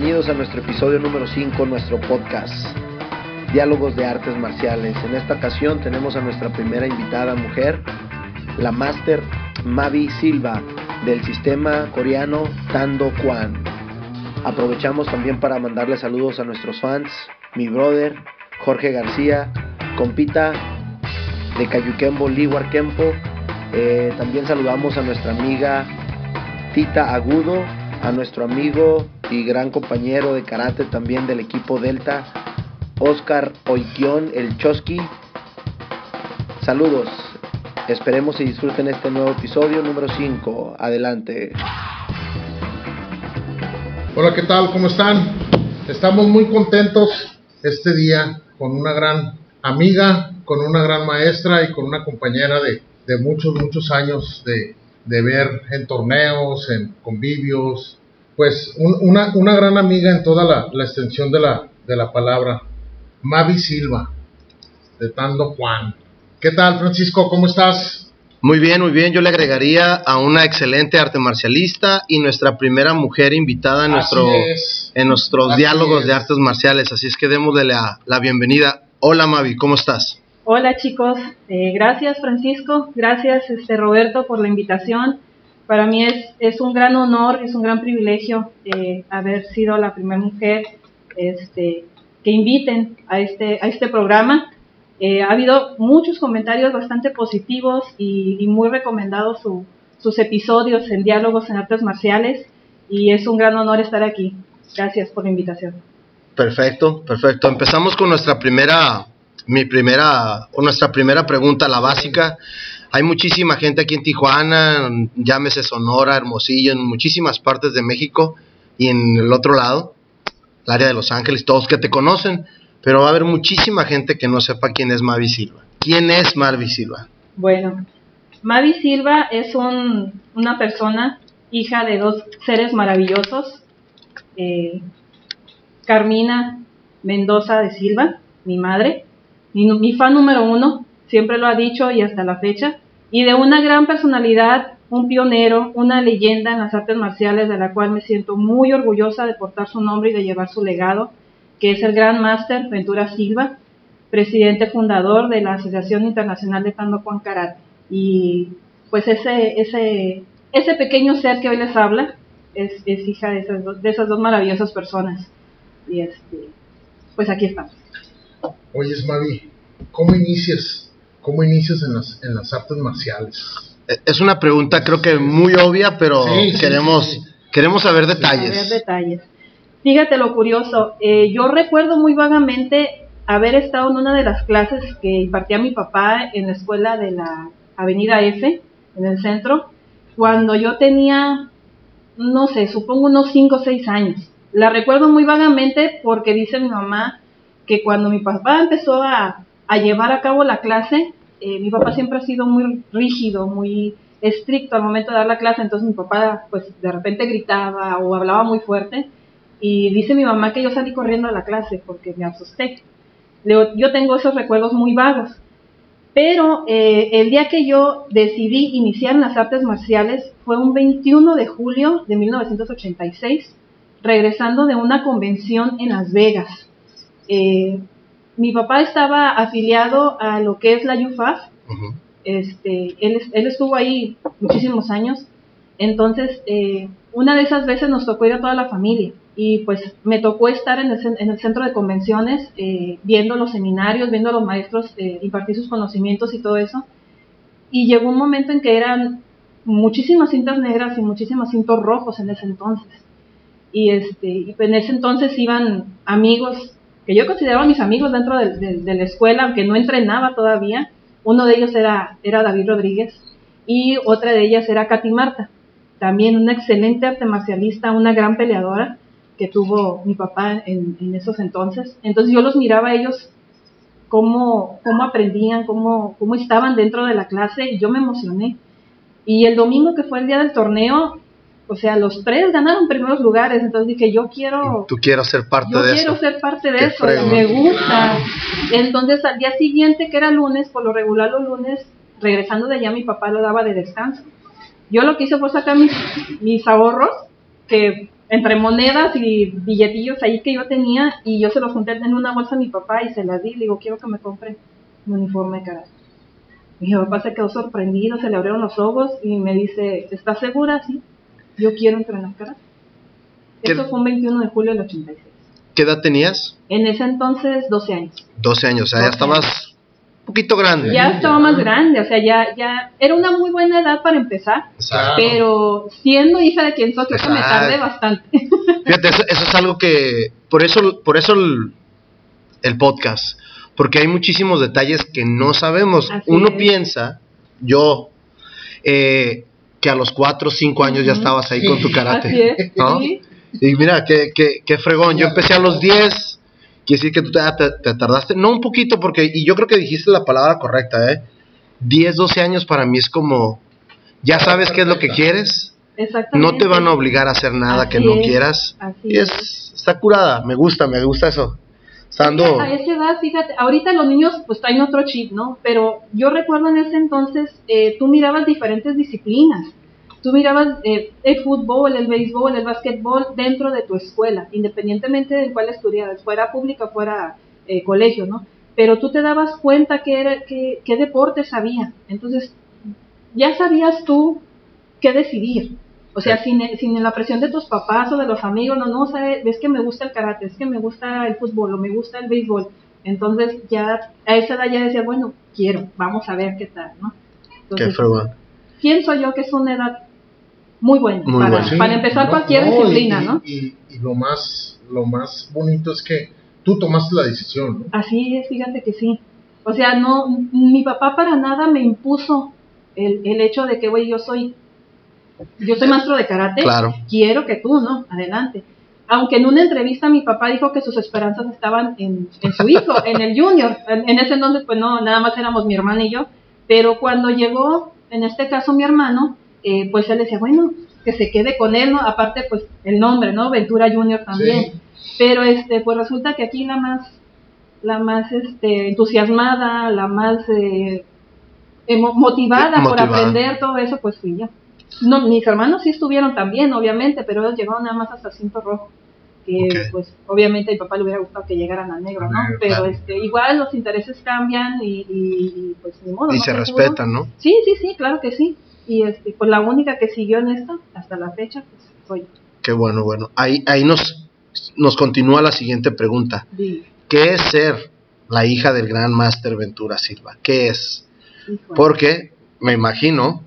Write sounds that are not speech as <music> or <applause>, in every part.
Bienvenidos a nuestro episodio número 5, nuestro podcast, Diálogos de Artes Marciales. En esta ocasión tenemos a nuestra primera invitada mujer, la máster Mavi Silva, del sistema coreano Tando Kwan. Aprovechamos también para mandarle saludos a nuestros fans, mi brother Jorge García, compita de Cayuquembo, Liwar Kempo. Eh, también saludamos a nuestra amiga Tita Agudo, a nuestro amigo y gran compañero de karate también del equipo Delta, Oscar Oikion, el Chosky. Saludos, esperemos y disfruten este nuevo episodio número 5. Adelante. Hola, ¿qué tal? ¿Cómo están? Estamos muy contentos este día con una gran amiga, con una gran maestra y con una compañera de, de muchos, muchos años de, de ver en torneos, en convivios, pues una, una, gran amiga en toda la, la, extensión de la, de la palabra, Mavi Silva, de Tando Juan. ¿Qué tal, Francisco? ¿Cómo estás? Muy bien, muy bien. Yo le agregaría a una excelente arte marcialista y nuestra primera mujer invitada en, nuestro, en nuestros diálogos de artes marciales. Así es que démosle la, la bienvenida. Hola Mavi, ¿cómo estás? Hola chicos, eh, gracias Francisco, gracias este, Roberto por la invitación. Para mí es, es un gran honor, es un gran privilegio eh, haber sido la primera mujer este, que inviten a este, a este programa. Eh, ha habido muchos comentarios bastante positivos y, muy recomendados sus episodios en diálogos en artes marciales y es un gran honor estar aquí. Gracias por la invitación. Perfecto, perfecto. Empezamos con nuestra primera mi primera, o nuestra primera pregunta, la básica. Hay muchísima gente aquí en Tijuana, llámese Sonora, Hermosillo, en muchísimas partes de México y en el otro lado, el área de Los Ángeles, todos que te conocen, pero va a haber muchísima gente que no sepa quién es Mavi Silva. ¿Quién es Mavi Silva? Bueno, Mavi Silva es un, una persona, hija de dos seres maravillosos, eh, Carmina Mendoza de Silva, mi madre, mi, fan número uno, siempre lo ha dicho y hasta la fecha, y de una gran personalidad, un pionero, una leyenda en las artes marciales de la cual me siento muy orgullosa de portar su nombre y de llevar su legado, que es el Gran Master Ventura Silva, presidente fundador de la Asociación Internacional de Tando Juan Karate. Y pues ese, ese, ese pequeño ser que hoy les habla es, hija de esas, dos, de esas dos maravillosas personas. Y este, pues aquí estamos. Oye, Mavi, ¿cómo inicias? ¿Cómo inicias en las, en las artes marciales? E, es una pregunta creo que muy obvia, pero queremos, queremos saber detalles. Saber detalles. Fíjate lo curioso, eh, yo recuerdo muy vagamente haber estado en una de las clases que impartía mi papá en la escuela de la Avenida F, en el centro, cuando yo tenía, no sé, supongo unos 5 o 6 años. La recuerdo muy vagamente porque dice mi mamá que cuando mi papá empezó a, llevar a cabo la clase, eh, mi papá siempre ha sido muy rígido, muy estricto al momento de dar la clase, entonces mi papá pues de repente gritaba o hablaba muy fuerte y dice mi mamá que yo salí corriendo a la clase porque me asusté. yo tengo esos recuerdos muy vagos, pero eh, el día que yo decidí iniciar en las artes marciales fue un 21 de julio de 1986, regresando de una convención en Las Vegas. Eh, mi papá estaba afiliado a lo que es la UFAF. este, él, él, estuvo ahí muchísimos años. Entonces, eh, una de esas veces nos tocó ir a toda la familia. Y pues me tocó estar en el, en el centro de convenciones, eh, viendo los seminarios, viendo a los maestros impartir sus conocimientos y todo eso. Y llegó un momento en que eran muchísimas cintas negras y muchísimos cintos rojos en ese entonces. Y, este, y en ese entonces iban amigos que yo consideraba mis amigos dentro de, la escuela, aunque no entrenaba todavía. Uno de ellos era, David Rodríguez y otra de ellas era Katy Marta, también una excelente arte marcialista, una gran peleadora que tuvo mi papá en, esos entonces. Entonces yo los miraba a ellos cómo, cómo aprendían, cómo, cómo estaban dentro de la clase y yo me emocioné. Y el domingo que fue el día del torneo, o sea, los tres ganaron primeros lugares, entonces dije, yo quiero... Tú quiero ser parte de eso. Yo quiero ser parte de eso, me gusta. Entonces al día siguiente, que era lunes, por lo regular los lunes, regresando de allá, mi papá lo daba de descanso. Yo lo que hice fue sacar mis, mis ahorros, que entre monedas y billetillos ahí que yo tenía y yo se los junté en una bolsa a mi papá y se las di. Le digo, quiero que me compre un uniforme de karate. Mi papá se quedó sorprendido, se le abrieron los ojos y me dice, ¿estás segura? Sí, yo quiero entrenar karate. ¿Qué- Eso fue un 21 de julio del 86. ¿Qué edad tenías? En ese entonces, 12 años. 12 años, o sea, ya 12 estabas un poquito grande. Ya estaba más grande, o sea, ya, ya era una muy buena edad para empezar, Exacto. pero siendo hija de quien soy, creo que me tardé bastante. <laughs> Fíjate, eso, eso es algo que. Por eso, por eso el, el podcast. Porque hay muchísimos detalles que no sabemos. Así Uno es. piensa, yo, eh, que a los 4 o 5 años ya estabas ahí con tu karate. Así es, ¿no? sí. Y mira, qué, qué, qué fregón. Yo empecé a los 10. Quiere decir que tú te, te- te tardaste. No, un poquito, porque. Y yo creo que dijiste la palabra correcta, ¿eh? 10, 12 años para mí es como. Ya sabes qué es lo que quieres. No te van a obligar a hacer nada que no es, quieras. así Y es, está curada. Me gusta, me gusta eso. A esa edad, fíjate, ahorita los niños pues traen otro chip, ¿no? Pero yo recuerdo en ese entonces, eh, tú mirabas diferentes disciplinas. Tú mirabas eh, el fútbol, el béisbol, el básquetbol dentro de tu escuela, independientemente de cuál estudiaras, fuera pública fuera eh, colegio, ¿no? Pero tú te dabas cuenta que era, que, qué deportes había. Entonces, ya sabías tú qué decidir. O sea, sin, sin la presión de tus papás o de los amigos, no, no, sabes, ves que me gusta el karate, es que me gusta el fútbol o me gusta el béisbol. Entonces ya a esa edad ya decía, bueno, quiero, vamos a ver qué tal, ¿no? Qué Entonces, fregón. pienso yo que es una edad muy buena, Muy para, buena. Sí, para empezar no, cualquier no, disciplina, y, ¿no? Y, y lo más lo más bonito es que tú tomaste la decisión, ¿no? Así es, fíjate que sí. O sea, no, mi papá para nada me impuso el, el hecho de que, güey, yo soy, yo soy maestro de karate, Claro. quiero que tú, ¿no? Adelante. Aunque en una entrevista mi papá dijo que sus esperanzas estaban en, en su hijo, en el junior. En, en ese entonces, pues no, nada más éramos mi hermana y yo. Pero cuando llegó, en este caso mi hermano, eh, pues él decía, bueno, que se quede con él, ¿no? Aparte, pues el nombre, ¿no? Ventura Junior también. Sí. Pero este, pues resulta que aquí la más, la más este, entusiasmada, la más eh, emo- motivada, por Motivada. aprender todo eso, pues fui yo. No, mis hermanos sí estuvieron también, obviamente, pero ellos llegaron nada más hasta cinto rojo. Que pues obviamente a mi papá le hubiera gustado que llegaran a negro, ¿no? negro, pero claro. este, igual los intereses cambian y, y- pues ni modo. Y ¿no? se respetan, ¿no? Sí, sí, sí, claro que sí. Y este, pues la única que siguió en esto hasta la fecha, pues soy yo. Qué bueno, bueno. Ahí, ahí nos, nos continúa la siguiente pregunta. ¿Qué es ser la hija del gran máster Ventura Silva? ¿Qué es? híjole. Porque me imagino,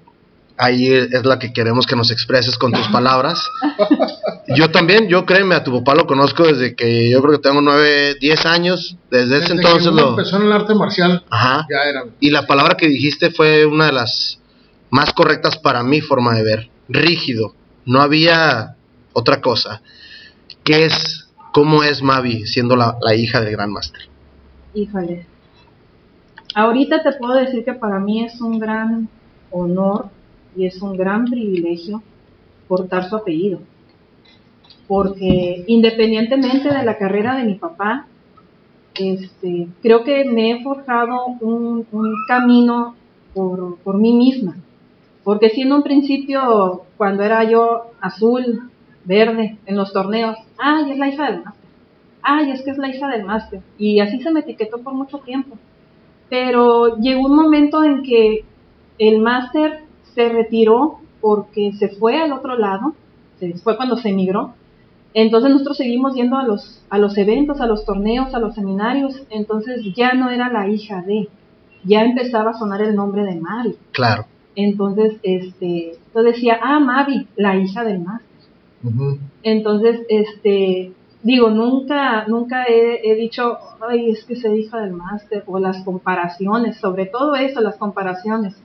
ahí es la que queremos que nos expreses con tus palabras. Yo también, yo créeme, a tu papá lo conozco desde que yo creo que tengo 9, 10 años. Desde ese entonces que lo... empezó en el arte marcial, Ajá. ya era. Y la palabra que dijiste fue una de las más correctas para mi forma de ver. Rígido. No había otra cosa. ¿Qué es, cómo es Mavi siendo la, la hija del gran máster? Híjole. Ahorita te puedo decir que para mí es un gran honor y es un gran privilegio portar su apellido. Porque independientemente de la carrera de mi papá, este, creo que me he forjado un, camino por, por mí misma. Porque si en un principio, cuando era yo azul, verde, en los torneos, ay, es la hija del máster ay, es que es la hija del máster. Y así se me etiquetó por mucho tiempo. Pero llegó un momento en que el máster se retiró porque se fue al otro lado, se fue cuando se emigró. Entonces nosotros seguimos yendo a los, a los eventos, a los torneos, a los seminarios. Entonces ya no era la hija de, ya empezaba a sonar el nombre de Mavi. Claro. Entonces, este, yo decía, ah, Mavi, la hija del máster. Entonces, este, digo, nunca, nunca he, he dicho, ay, es que se hija del máster, o las comparaciones, sobre todo eso, las comparaciones.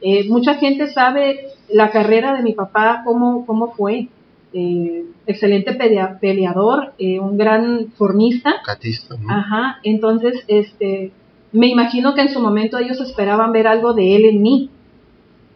Eh, mucha gente sabe la carrera de mi papá, cómo, cómo fue. Eh, excelente pelea- peleador, eh, un gran formista. Catista. ¿no? Ajá, entonces, este, me imagino que en su momento ellos esperaban ver algo de él en mí,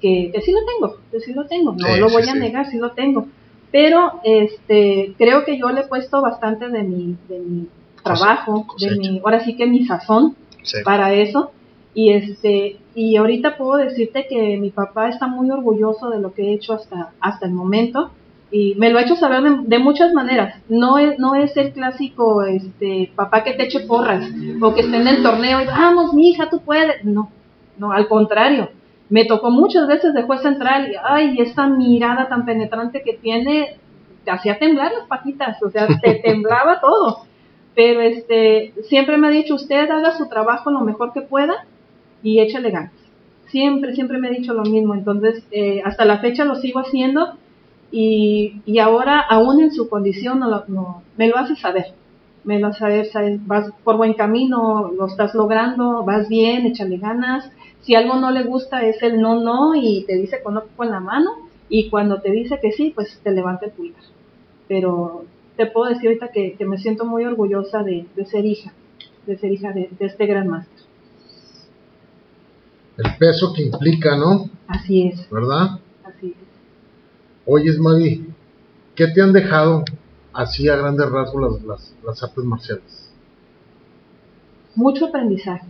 que, que sí lo tengo, que sí lo tengo, no Sí, lo sí, voy a sí. negar, sí lo tengo. Pero, este, creo que yo le he puesto bastante de mi, de mi trabajo, de mi, ahora sí que mi sazón para eso. Y este, y ahorita puedo decirte que mi papá está muy orgulloso de lo que he hecho hasta, hasta el momento. y me lo ha hecho saber de, de, muchas maneras. No es, no es el clásico este, papá que te eche porras o que esté en el torneo y vamos, mi hija, tú puedes. No, no, al contrario. Me tocó muchas veces de juez central y, ay, esta mirada tan penetrante que tiene, te hacía temblar las patitas, o sea, te <laughs> temblaba todo. Pero este, siempre me ha dicho, usted haga su trabajo lo mejor que pueda y échale ganas. Siempre, siempre me ha dicho lo mismo. Entonces, eh, hasta la fecha lo sigo haciendo y, y ahora, aún en su condición, no, me lo hace saber. Me lo hace saber, vas por buen camino, lo estás logrando, vas bien, échale ganas. Si algo no le gusta es el no, no y te dice con, con la mano y cuando te dice que sí, pues te levanta el pulgar. Pero te puedo decir ahorita que, que me siento muy orgullosa de, de, ser hija, de ser hija de, de este gran máster. El peso que implica, ¿no? Así es. ¿Verdad? Así es. Oyes, Mavi, ¿qué te han dejado así a grandes rasgos las, las, las artes marciales? Mucho aprendizaje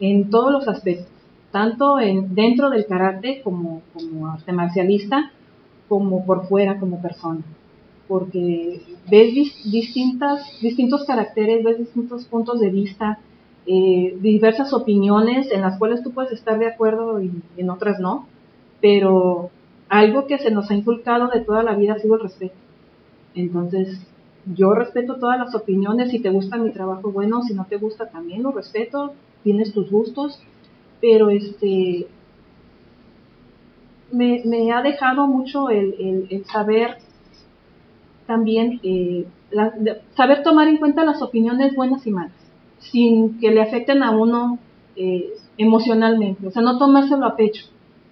en todos los aspectos, tanto en, dentro del karate como, como arte marcialista, como por fuera como persona, porque ves dis, distintas, distintos caracteres, ves distintos puntos de vista, eh, diversas opiniones en las cuales tú puedes estar de acuerdo y en otras no, pero algo que se nos ha inculcado de toda la vida ha sido el respeto. Entonces, yo respeto todas las opiniones, si te gusta mi trabajo, bueno, si no te gusta también lo respeto, tienes tus gustos, pero este me, ha dejado mucho el, saber también, eh, saber tomar en cuenta las opiniones buenas y malas, sin que le afecten a uno eh, emocionalmente, o sea, no tomárselo a pecho.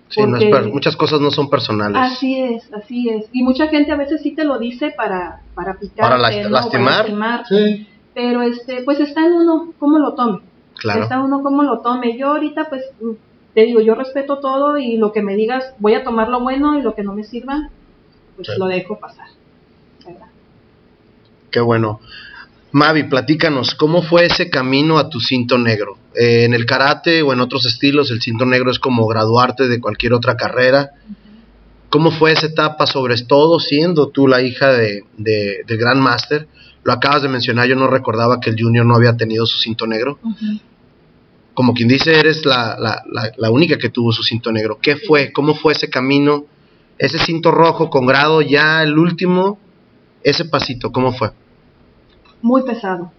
Sí, no es muchas cosas no son personales. Así es, así es. Y mucha gente a veces sí te lo dice para, para picarte, para, la, ¿no? lastimar. Para lastimarte. Sí. Pero este, pues está en uno cómo lo tome. Claro. Está uno cómo lo tome. Yo ahorita pues te digo, yo respeto todo y lo que me digas voy a tomar lo bueno y lo que no me sirva pues Sí. lo dejo pasar. ¿verdad? Qué bueno. Mavi, platícanos, ¿cómo fue ese camino a tu cinto negro? Eh, en el karate o en otros estilos, el cinto negro es como graduarte de cualquier otra carrera. ¿Cómo fue esa etapa, sobre todo siendo tú la hija de, de, del Gran Master? Lo acabas de mencionar, yo no recordaba que el Junior no había tenido su cinto negro. Como quien dice, eres la, la, la, la única que tuvo su cinto negro. ¿Qué fue? ¿Cómo fue ese camino? Ese cinto rojo con grado ya el último, ese pasito, ¿cómo fue? Muy pesado,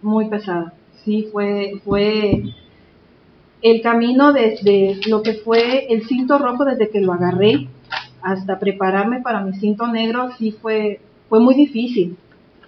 muy pesado. Sí, fue, fue el camino desde lo que fue el cinto rojo desde que lo agarré hasta prepararme para mi cinto negro, sí fue, fue muy difícil.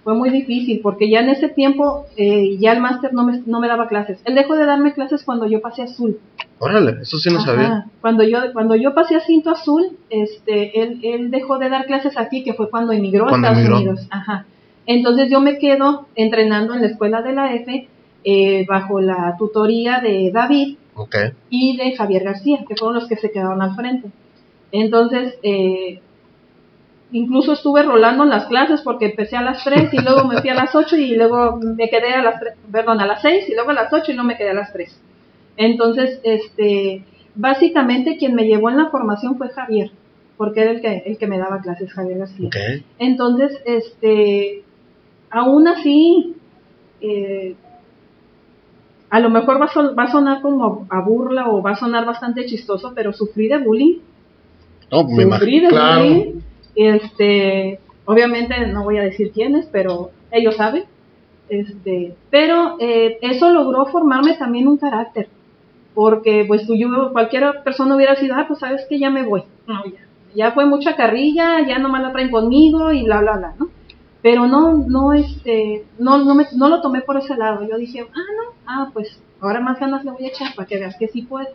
Fue muy difícil porque ya en ese tiempo eh, ya el máster no me, no me daba clases. Él dejó de darme clases cuando yo pasé azul. Órale, eso sí no Ajá. sabía. Cuando yo cuando yo pasé a cinto azul, este, él, él dejó de dar clases aquí, que fue cuando emigró a Estados emigró. Unidos. Ajá. Entonces yo me quedo entrenando en la escuela de la F eh, bajo la tutoría de David y de Javier García, que fueron los que se quedaron al frente. Entonces, eh, incluso estuve rolando en las clases porque empecé a las 3 y luego me fui a las 8 y luego me quedé a las 3, perdón, a las 6 y luego a las 8 y no me quedé a las 3. Entonces, este, básicamente quien me llevó en la formación fue Javier, porque era el que, el que me daba clases, Javier García. Entonces, este, aún así, eh, a lo mejor va a, son- va a sonar como a burla o va a sonar bastante chistoso, pero sufrí de bullying. No, me imagino. Sufrí de claro. bullying. Este, obviamente no voy a decir quiénes, pero ellos saben. Este, pero eh, eso logró formarme también un carácter, porque pues tú, yo, cualquier persona hubiera sido, ah, pues sabes que ya me voy. No, ya, ya fue mucha carrilla, ya nomás la traen conmigo y bla, bla, bla, ¿no? Pero no, no, este, no, no, me, no lo tomé por ese lado. Yo dije, ah, no, ah, pues ahora más ganas le voy a echar para que veas que sí puedo.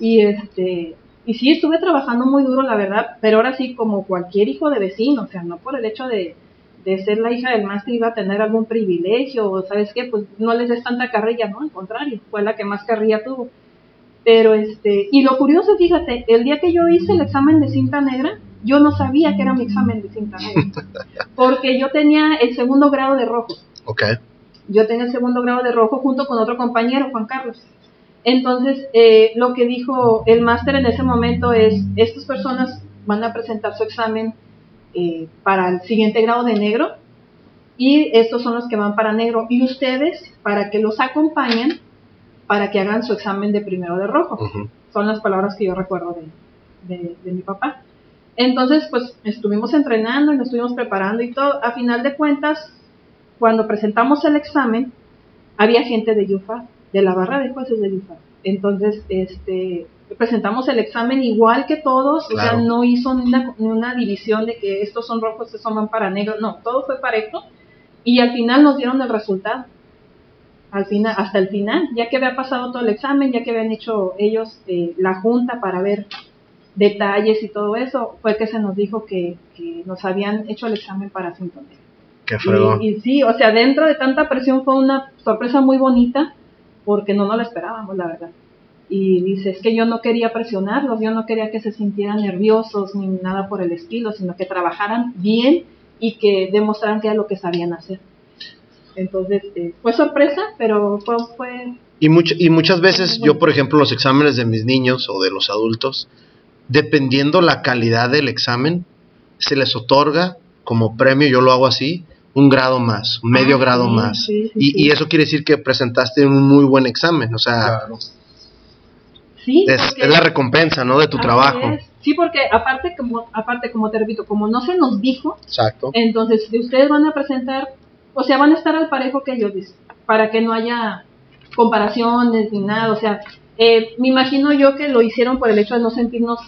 Y este, y sí, estuve trabajando muy duro, la verdad, pero ahora sí, como cualquier hijo de vecino, o sea, no por el hecho de, de ser la hija del máster iba a tener algún privilegio, o sabes qué, pues no les des tanta carrilla, no, al contrario, fue la que más carrilla tuvo. Pero este, y lo curioso, fíjate, el día que yo hice el examen de cinta negra, yo no sabía que era mi examen de cinta negra, porque yo tenía el segundo grado de rojo Ok. yo tenía el segundo grado de rojo junto con otro compañero, Juan Carlos. Entonces, eh, lo que dijo el máster en ese momento es, estas personas van a presentar su examen eh, para el siguiente grado de negro y estos son los que van para negro y ustedes para que los acompañen para que hagan su examen de primero de rojo. Son las palabras que yo recuerdo de, de- de mi papá. Entonces, pues estuvimos entrenando y nos estuvimos preparando y todo. A final de cuentas, cuando presentamos el examen, había gente de YUFA, de la barra de jueces de YUFA. Entonces, este, presentamos el examen igual que todos, o sea, no hizo ni una, ni una división de que estos son rojos, estos son van para negros, no, todo fue parejo. Y al final nos dieron el resultado. Al final, hasta el final, ya que había pasado todo el examen, ya que habían hecho ellos eh, la junta para ver detalles y todo eso, fue que se nos dijo que, que nos habían hecho el examen para sintonía. Qué fregón. Y, y sí, o sea, dentro de tanta presión fue una sorpresa muy bonita porque no nos la esperábamos, la verdad. Y dice, es que yo no quería presionarlos, yo no quería que se sintieran nerviosos ni nada por el estilo, sino que trabajaran bien y que demostraran que era lo que sabían hacer. Entonces, eh, fue sorpresa, pero fue, fue Y, much- y muchas veces yo, por ejemplo, los exámenes de mis niños o de los adultos, dependiendo la calidad del examen, se les otorga como premio, yo lo hago así, un grado más, un medio Ah, grado sí, más. sí, sí, y, sí. y eso quiere decir que presentaste un muy buen examen, o sea, Claro. sí. es, es la recompensa, ¿no? De tu trabajo. es. Sí, porque aparte como, aparte, como te repito, como no se nos dijo, Exacto. Entonces, ustedes van a presentar, o sea, van a estar al parejo que ellos dicen, para que no haya comparaciones ni nada. O sea, eh, me imagino yo que lo hicieron por el hecho de no sentirnos,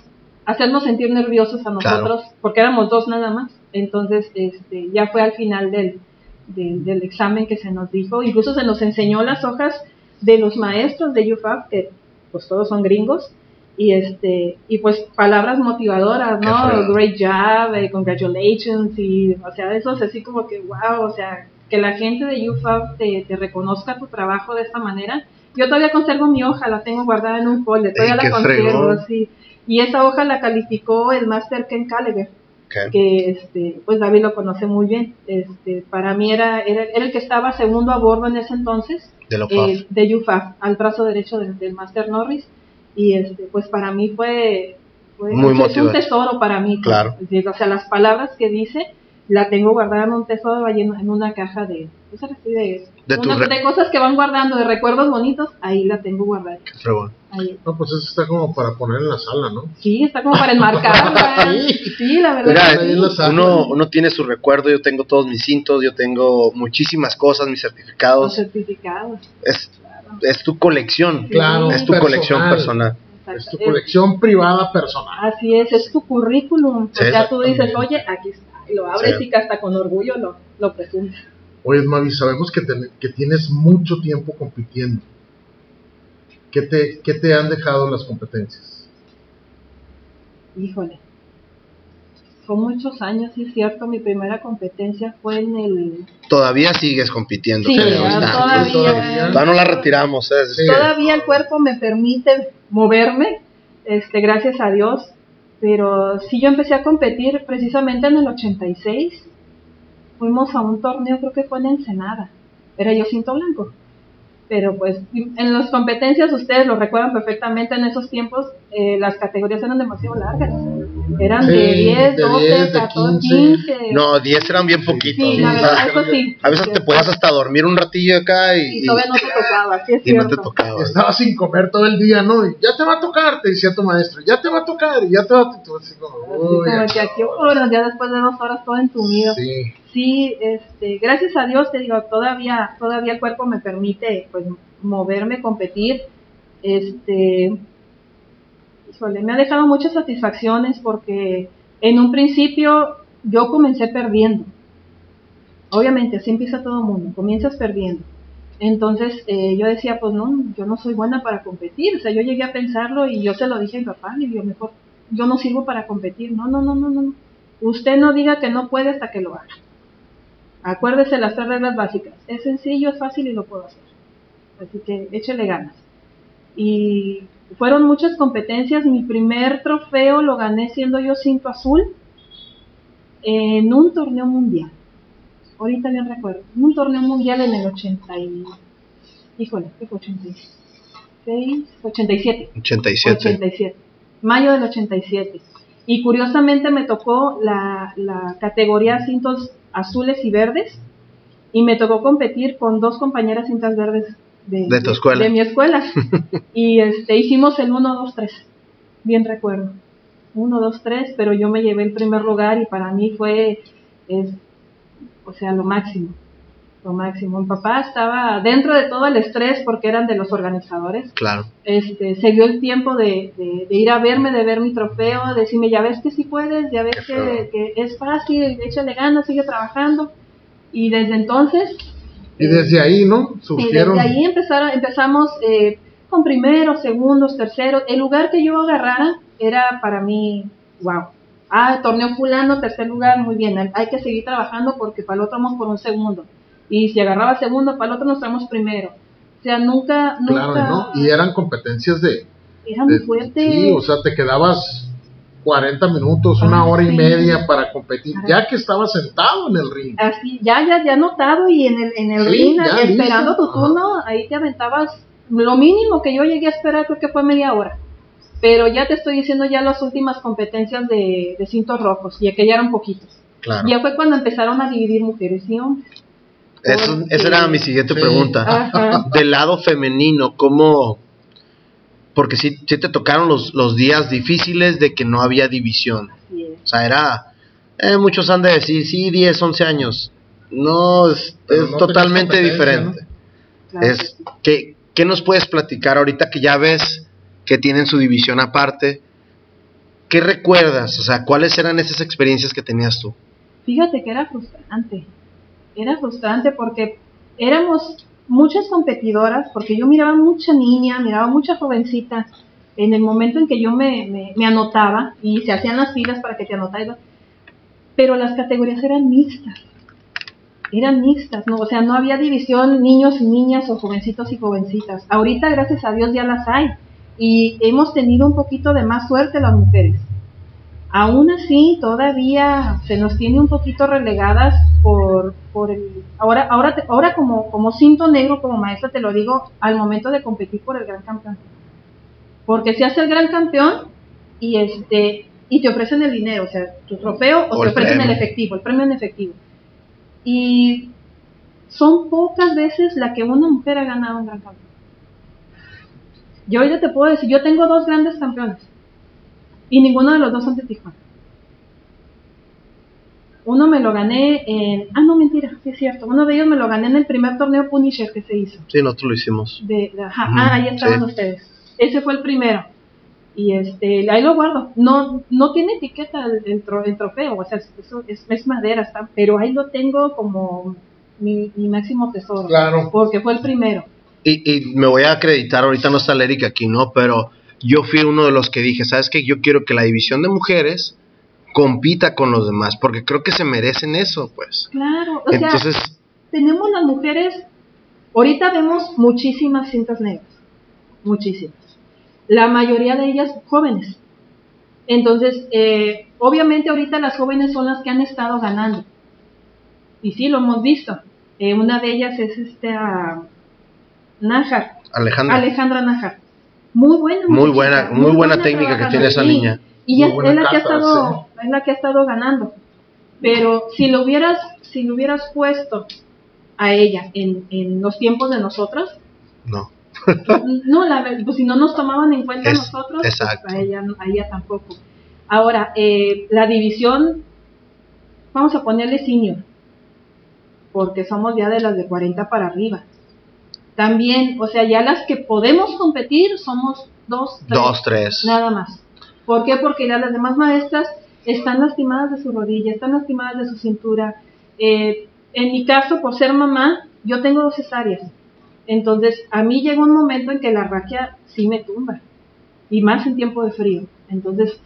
hacernos sentir nerviosos a Claro. nosotros, porque éramos dos nada más. Entonces, este, ya fue al final del, del, del examen que se nos dijo, incluso se nos enseñó las hojas de los maestros de UFAP, que pues todos son gringos, y este y pues palabras motivadoras no great job eh, congratulations y o sea eso es así como que wow o sea que la gente de UFAB te, te reconozca tu trabajo de esta manera yo todavía conservo mi hoja la tengo guardada en un folder todavía la conservo sí y esa hoja la calificó el máster Ken Gallagher Ok. que este pues David lo conoce muy bien este para mí era era, era el que estaba segundo a bordo en ese entonces De eh, de UFAF al brazo derecho del, del Master Norris y este pues para mí fue, fue Muy es un tesoro para mí pues. Claro. Decir, o sea las palabras que dice la tengo guardada en un tesoro ahí en, en una caja de pues ahora sí, de, De una- re- de cosas que van guardando de recuerdos bonitos ahí la tengo guardada Qué fregón. ahí. No, pues eso está como para poner en la sala, ¿no? sí está como para enmarcarla <laughs> sí la verdad Mira, que sí. la uno, uno tiene su recuerdo, yo tengo todos mis cintos, yo tengo muchísimas cosas, mis los certificados. certificados Es, es tu colección. Claro, Es tu colección personal. Es tu colección privada personal. Así es, es tu currículum. Sí, o sea, tú dices, oye, aquí está. Lo abres Sí. y que hasta con orgullo lo, lo presumes. Oye, Mavi, sabemos que, ten- que tienes mucho tiempo compitiendo. ¿Qué te, ¿Qué te han dejado las competencias? Híjole. Son muchos años, sí es cierto. Mi primera competencia fue en el... Todavía sigues compitiendo. Sí, creo, ya, está. todavía. Todavía. Todavía no la retiramos. ¿eh? Sí. Todavía el cuerpo me permite moverme, este, gracias a Dios. Pero sí, yo empecé a competir precisamente en el 86. Fuimos a un torneo, creo que fue en Ensenada. Era yo cinto blanco. Pero pues en las competencias, ustedes lo recuerdan perfectamente, en esos tiempos eh, las categorías eran demasiado largas. Eran Sí, de 10, de 12, 10, de 14, 15. 15. No, 10 eran bien poquitos. Sí, la verdad, eso sí. a veces te podías hasta dormir un ratillo acá y, Y todavía no te tocaba, sí es y no te tocaba. Estabas sin comer todo el día, ¿no? Y ya te va a tocar, te decía tu maestro. Ya te va a tocar, y ya te va a tocar. Así como que aquí horas, ya después de dos horas todo entumido. Sí. Sí, este, gracias a Dios te digo, todavía, todavía el cuerpo me permite pues moverme, competir. Este, me ha dejado muchas satisfacciones porque en un principio yo comencé perdiendo. Obviamente, así empieza todo el mundo, comienzas perdiendo. Entonces eh, yo decía, pues no, yo no soy buena para competir. O sea, yo llegué a pensarlo y yo se lo dije a mi papá, y digo, mejor, yo no sirvo para competir. No, no, no, no, no. Usted no diga que no puede hasta que lo haga. Acuérdese las tres reglas básicas. Es sencillo, es fácil y lo puedo hacer. Así que échele ganas. Y fueron muchas competencias. Mi primer trofeo lo gané siendo yo cinto azul en un torneo mundial. Ahorita bien recuerdo. Un torneo mundial en el 80 y... Híjole, ¿qué fue 86? 87. 87. 87. Mayo del 87. Y curiosamente me tocó la, la categoría cintos azules y verdes y me tocó competir con dos compañeras cintas verdes de, De tu escuela. de mi escuela. <laughs> y este hicimos el 1, 2, 3. Bien recuerdo. 1, 2, 3, pero yo me llevé el primer lugar y para mí fue, es, o sea, lo máximo. Lo máximo. Mi papá estaba dentro de todo el estrés porque eran de los organizadores Claro. este, se dio el tiempo de, de- de ir a verme, de ver mi trofeo, de decirme, ya ves que sí puedes, ya ves que es fácil, échale ganas, sigue trabajando. Y desde entonces, Y desde ahí, ¿no? y Surgieron. desde ahí empezaron, empezamos eh, con primeros, segundos, terceros. El lugar que yo agarrara era para mí, wow. Ah, torneo fulano, tercer lugar, muy bien. Hay- Hay que seguir trabajando porque para el otro vamos por un segundo. Y si agarraba segundo, para el otro nos traemos primero. O sea, nunca, nunca... Claro, ¿no? Y eran competencias de, Era muy de- fuerte. Sí, o sea, te quedabas 40 minutos, una Ah, hora y media para competir, ya que estabas sentado en el ring. así ya ya ya anotado y en el en el Sí, ring ya esperando listo. tu turno ahí te aventabas lo mínimo que yo llegué a esperar creo que fue media hora pero ya te estoy diciendo ya las últimas competencias de, de cintos rojos y que ya eran poquitos Claro. ya fue cuando empezaron a dividir mujeres y hombres Eso- esa era mi siguiente Sí. pregunta. Ajá. Del lado femenino, ¿cómo...? Porque sí, sí te tocaron los, los días difíciles de que no había división. Así es. O sea, era... eh, muchos han de decir, sí, 10, 11 años. No, es, es no totalmente diferente. Claro que Es. ¿qué, ¿Qué nos puedes platicar ahorita que ya ves que tienen su división aparte? ¿Qué recuerdas? O sea, ¿cuáles eran esas experiencias que tenías tú? Fíjate que era frustrante. Era frustrante porque éramos muchas competidoras, porque yo miraba mucha niña, miraba mucha jovencita. En el momento en que yo me, anotaba y se hacían las filas para que te anotaras, pero las categorías eran mixtas. Eran mixtas, ¿no? O sea, no había división niños y niñas o jovencitos y jovencitas. Ahorita, gracias a Dios, ya las hay. Y hemos tenido un poquito de más suerte las mujeres. Aún así, todavía se nos tiene un poquito relegadas por, por el... Ahora, ahora, te- ahora como, como cinto negro, como maestra, te lo digo, al momento de competir por el gran campeón. Porque se hace el gran campeón y este y te ofrecen el dinero, o sea, tu trofeo o, O te ofrecen premio. el efectivo, el premio en efectivo. Y son pocas veces la que una mujer ha ganado un gran campeón. Yo ya te puedo decir, yo tengo dos grandes campeones y ninguno de los dos son de Tijuana. Uno me lo gané en... Ah, no, mentira, sí es cierto. Uno de ellos me lo gané en el primer torneo Punisher que se hizo. Sí, nosotros lo hicimos. De, de- ajá, Ujú, ah, ahí estaban sí. ustedes. Ese fue el primero. Y este, ahí lo guardo. No, no tiene etiqueta el, el tro- el trofeo, o sea, eso es, es madera, está, pero ahí lo tengo como mi, mi máximo tesoro. Claro. Porque fue el primero. Y, y me voy a acreditar, ahorita no está Lerick aquí, ¿no? Pero yo fui uno de los que dije, ¿sabes qué? Yo quiero que la división de mujeres compita con los demás, porque creo que se merecen eso, pues. Claro, o sea, Entonces, tenemos las mujeres, ahorita vemos muchísimas cintas negras, muchísimas. La mayoría de ellas jóvenes. Entonces, eh, obviamente ahorita las jóvenes son las que han estado ganando. Y sí, lo hemos visto. Eh, una de ellas es esta Nájar, Alejandra, Alejandra Nájar. Muy buena. Muy buena- muy buena técnica que tiene esa niña. Y ya es la que ha estado, es la que ha estado ganando. Pero si lo hubieras, si lo hubieras puesto a ella en, en los tiempos de nosotros, no. <laughs> no, la, pues si no nos tomaban en cuenta Es- nosotros, pues a ella, a ella tampoco. Ahora, eh, la división, vamos a ponerle senior, porque somos ya de las de 40 para arriba. También, o sea, ya las que podemos competir somos dos, tres, Dos, tres. nada más. ¿Por qué? Porque ya las demás maestras están lastimadas de su rodilla, están lastimadas de su cintura. Eh, en mi caso, por ser mamá, yo tengo dos cesáreas. Entonces, a mí llega un momento en que la raquia sí me tumba. Y más en tiempo de frío. Entonces,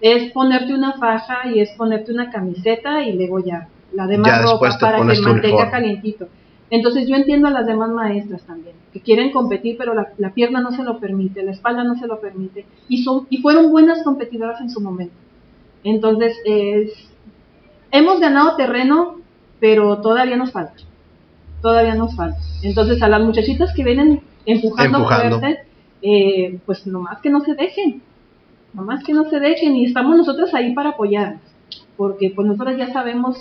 es ponerte una faja y es ponerte una camiseta y luego ya la demás Ya ropa para que mantenga calientito. Entonces yo entiendo a las demás maestras también, que quieren competir, pero la, la pierna no se lo permite, la espalda no se lo permite, y, son, y fueron buenas competidoras en su momento. Entonces, es, hemos ganado terreno, pero todavía nos falta, todavía nos falta. Entonces, a las muchachitas que vienen empujando, Empujando. fuerte, eh, pues nomás que no se dejen, Nomás que no se dejen y estamos nosotros ahí para apoyarnos, porque pues nosotros ya sabemos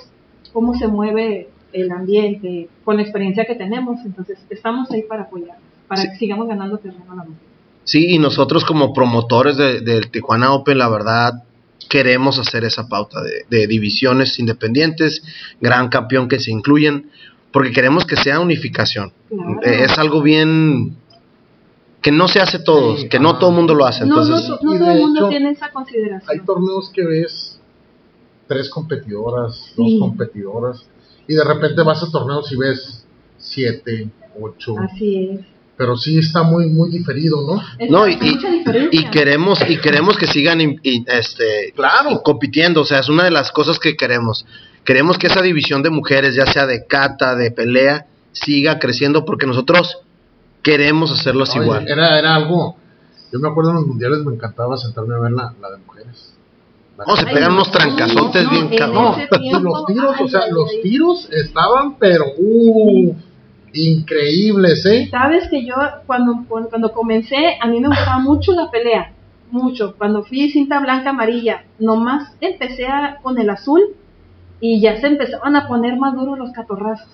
cómo se mueve el ambiente, con la experiencia que tenemos, entonces estamos ahí para apoyarnos, para Sí. que sigamos ganando terreno a la mujer. Sí, y nosotros como promotores de- del Tijuana Open, la verdad, queremos hacer esa pauta de, de divisiones independientes, gran campeón que se incluyen, porque queremos que sea unificación. Claro. Eh, Es algo bien que no se hace todos, Sí, que no todo el mundo lo hace. no, Entonces, no, no y todo de el mundo hecho, tiene esa consideración. Hay torneos que ves tres competidoras, dos Sí. competidoras, y de repente vas a torneos y ves siete, ocho, Así es. pero sí está muy, muy diferido, ¿no? Es No, y- mucha diferencia. y queremos y queremos que sigan in- in- este Claro. compitiendo, o sea, es una de las cosas que queremos. Queremos que esa división de mujeres, ya sea de cata, de pelea, siga creciendo porque nosotros queremos hacerlos Oye, igual. Era, era algo, yo me acuerdo en los mundiales me encantaba sentarme a ver la, la de mujeres. No, se pegan no, unos trancazotes no, bien y tiempo, <laughs> los tiros, ay, o sea, ay, los ay. tiros estaban, pero, uh, increíbles, ¿eh? Sabes que yo cuando, cuando comencé, a mí me gustaba <laughs> mucho la pelea, mucho. Cuando fui cinta blanca amarilla, nomás empecé a- con el azul y ya se empezaban a poner más duros los catorrazos.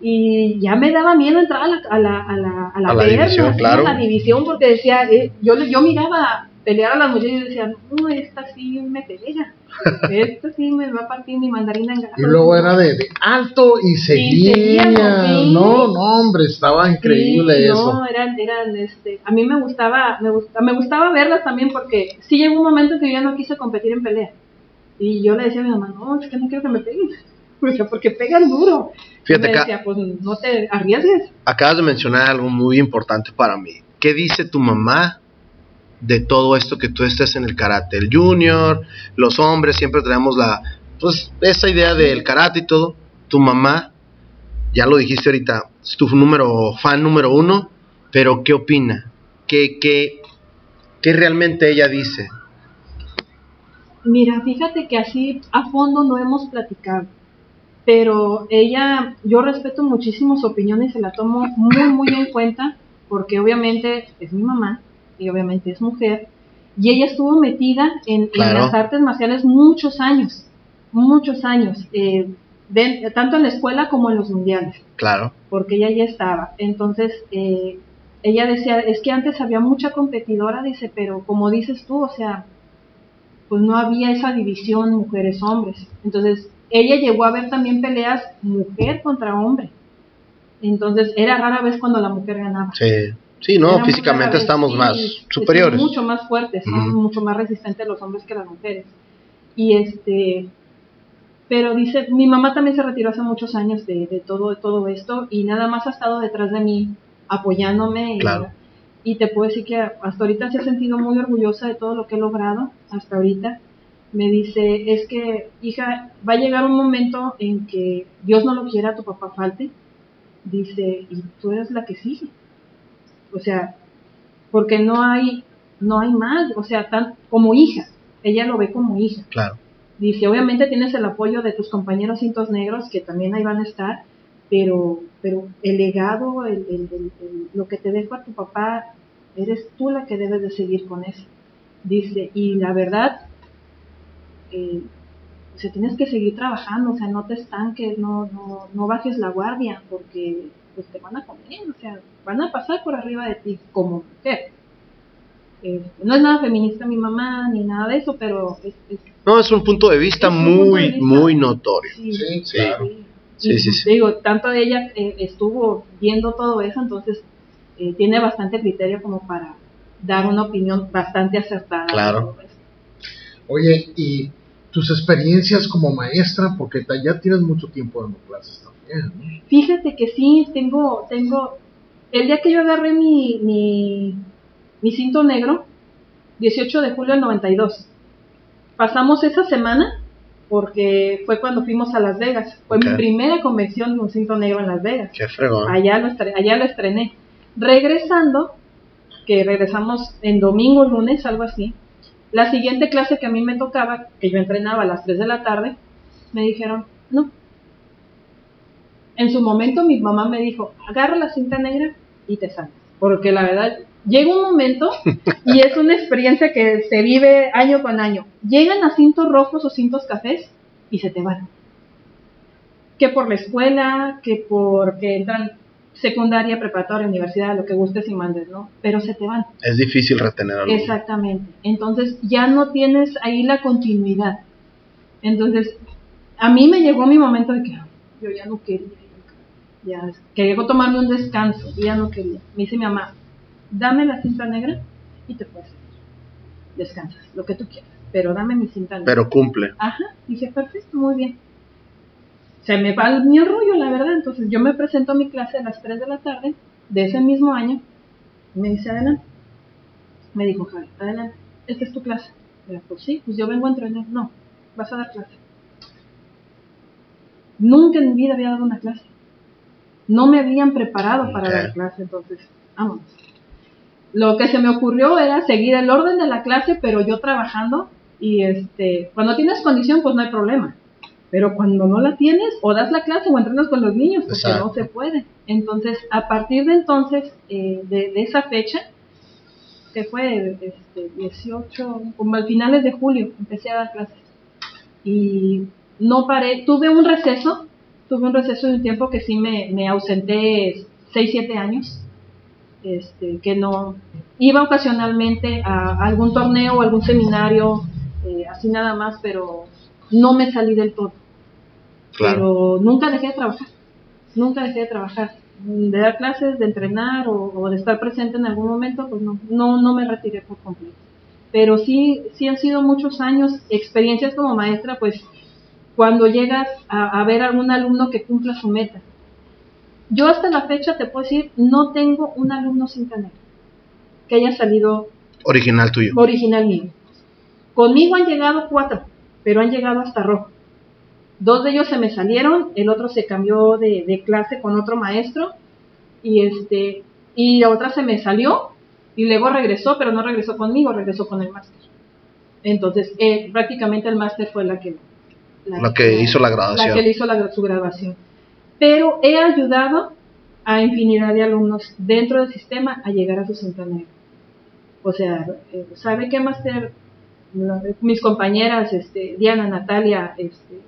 Y ya me daba miedo entrar a la, a la, a la, a la, A la división, claro. a la división, porque decía, eh, yo, yo miraba pelear a las mujeres y decía, no, esta sí me pega, <laughs> esta sí me va a partir mi mandarina en Y luego era de, de alto y seguía. No, no, hombre, estaba increíble Sí, eso. No, eran, eran, este, a mí me gustaba, me gusta, me gustaba verlas también porque sí llegó un momento en que yo ya no quise competir en pelea. Y yo le decía a mi mamá, no, es que no quiero que me peguen. <laughs> Porque pegan duro. Fíjate y me decía, pues no te arriesgues. Acabas de mencionar algo muy importante para mí. ¿Qué dice tu mamá de todo esto que tú estés en el karate? El junior, los hombres siempre tenemos la, pues, esa idea del karate y todo. Tu mamá, ya lo dijiste ahorita, es tu número, fan número uno, pero ¿qué opina? ¿Qué, qué, qué realmente ella dice? Mira, fíjate que así a fondo no hemos platicado. Pero ella, yo respeto muchísimo su opinión y se la tomo muy, muy en cuenta, porque obviamente es mi mamá y obviamente es mujer. Y ella estuvo metida en, las artes marciales muchos años, muchos años, eh, de- tanto en la escuela como en los mundiales Claro, porque ella ya estaba. Entonces, eh, ella decía, es que antes había mucha competidora, dice, pero como dices tú, o sea, pues no había esa división mujeres-hombres. Entonces, ella llegó a ver también peleas mujer contra hombre. Entonces, era rara vez cuando la mujer ganaba. sí. Sí, no, físicamente estamos más superiores. son mucho más fuertes, son mucho más resistentes los hombres que las mujeres. Y este, pero dice, mi mamá también se retiró hace muchos años de, de todo, de todo esto y nada más ha estado detrás de mí apoyándome. y- Claro. Y, te puedo decir que hasta ahorita se ha sentido muy orgullosa de todo lo que he logrado hasta ahorita. Me dice, es que, hija, va a llegar un momento en que Dios no lo quiera, tu papá falte. Dice, y tú eres la que sigue. O sea, porque no hay, no hay más, o sea, tan, como hija, ella lo ve como hija. Claro. Dice, obviamente tienes el apoyo de tus compañeros cintos negros, que también ahí van a estar, pero, pero el legado, el, el- lo que te dejo a tu papá, eres tú la que debes de seguir con eso. Dice, y la verdad, eh, o sea, tienes que seguir trabajando, o sea, no te estanques, no, no, no bajes la guardia, porque pues te van a comer, o sea, van a pasar por arriba de ti como mujer. Eh, no es nada feminista mi mamá, ni nada de eso, pero es, es No, es un punto de vista muy, de vista. muy notorio. Sí, Sí, Sí. claro. Sí, Y, sí, sí. Digo, tanto ella eh, estuvo viendo todo eso, entonces eh, tiene bastante criterio como para dar una opinión bastante acertada. Claro. Oye, y tus experiencias como maestra, porque ya tienes mucho tiempo dando clases también. Fíjate que sí, tengo, tengo, el día que yo agarré mi, mi, mi cinto negro, 18 de julio del 92, pasamos esa semana porque fue cuando fuimos a Las Vegas, fue mi primera convención de un cinto negro en Las Vegas. Qué fregón. allá lo, allá lo estrené. Regresando, que regresamos en domingo, lunes, algo así, la siguiente clase que a mí me tocaba, que yo entrenaba a las 3 de la tarde, me dijeron, no. En su momento mi mamá me dijo, agarra la cinta negra y te sales. Porque la verdad, Llega un momento, <laughs> y es una experiencia que se vive año con año, llegan a cintos rojos o cintos cafés y se te van. Que por la escuela, que porque entran secundaria, preparatoria, universidad, lo que gustes y mandes, ¿no? Pero se te van. Es difícil retener algo. Exactamente. Entonces ya no tienes ahí la continuidad. Entonces, a mí me llegó mi momento de que yo ya no quería. Ya quería tomarme un descanso y ya no quería. Me dice mi mamá, dame la cinta negra y te puedes ir. Descansas, lo que tú quieras. Pero dame mi cinta negra. Pero cumple. Ajá. Dije, perfecto, muy bien. Se me va mi rollo, la verdad. Entonces yo me presento a mi clase a las 3 de la tarde de ese mismo año. Y me dice, adelante. Me dijo, Javi, adelante. Esta es tu clase. Yo, pues sí, pues yo vengo a entrenar. No, vas a dar clase. Nunca en mi vida había dado una clase. No me habían preparado para dar clase, entonces, vámonos. Lo que se me ocurrió era seguir el orden de la clase, pero yo trabajando. Y este, cuando tienes condición, pues no hay problema. Pero cuando no la tienes, o das la clase o entrenas con los niños, porque Exacto. no se puede. Entonces, a partir de entonces, eh, de, de esa fecha, que fue este, 18, como al finales de julio, empecé a dar clases. Y no paré, tuve un receso, tuve un receso de un tiempo que sí me, me ausenté 6, 7 años, este, que no, iba ocasionalmente a algún torneo o algún seminario, eh, así nada más, pero no me salí del todo. Claro. Pero nunca dejé de trabajar, nunca dejé de trabajar. De dar clases, de entrenar o, o de estar presente en algún momento, pues no, no, no me retiré por completo. Pero sí, sí han sido muchos años, experiencias como maestra, pues cuando llegas a, a ver a algún alumno que cumpla su meta. Yo hasta la fecha te puedo decir, no tengo un alumno sin canal que haya salido Original tuyo. original mío. Conmigo han llegado cuatro, pero han llegado hasta rojo. Dos de ellos se me salieron, el otro se cambió de, de clase con otro maestro y este y la otra se me salió y luego regresó, pero no regresó conmigo, regresó con el máster. Entonces, eh, prácticamente el máster fue la que La que hizo la graduación. La que le hizo la, su graduación. Pero he ayudado a infinidad de alumnos dentro del sistema a llegar a su negra. O sea, eh, ¿sabe qué máster? Mis compañeras, este, Diana, Natalia, este,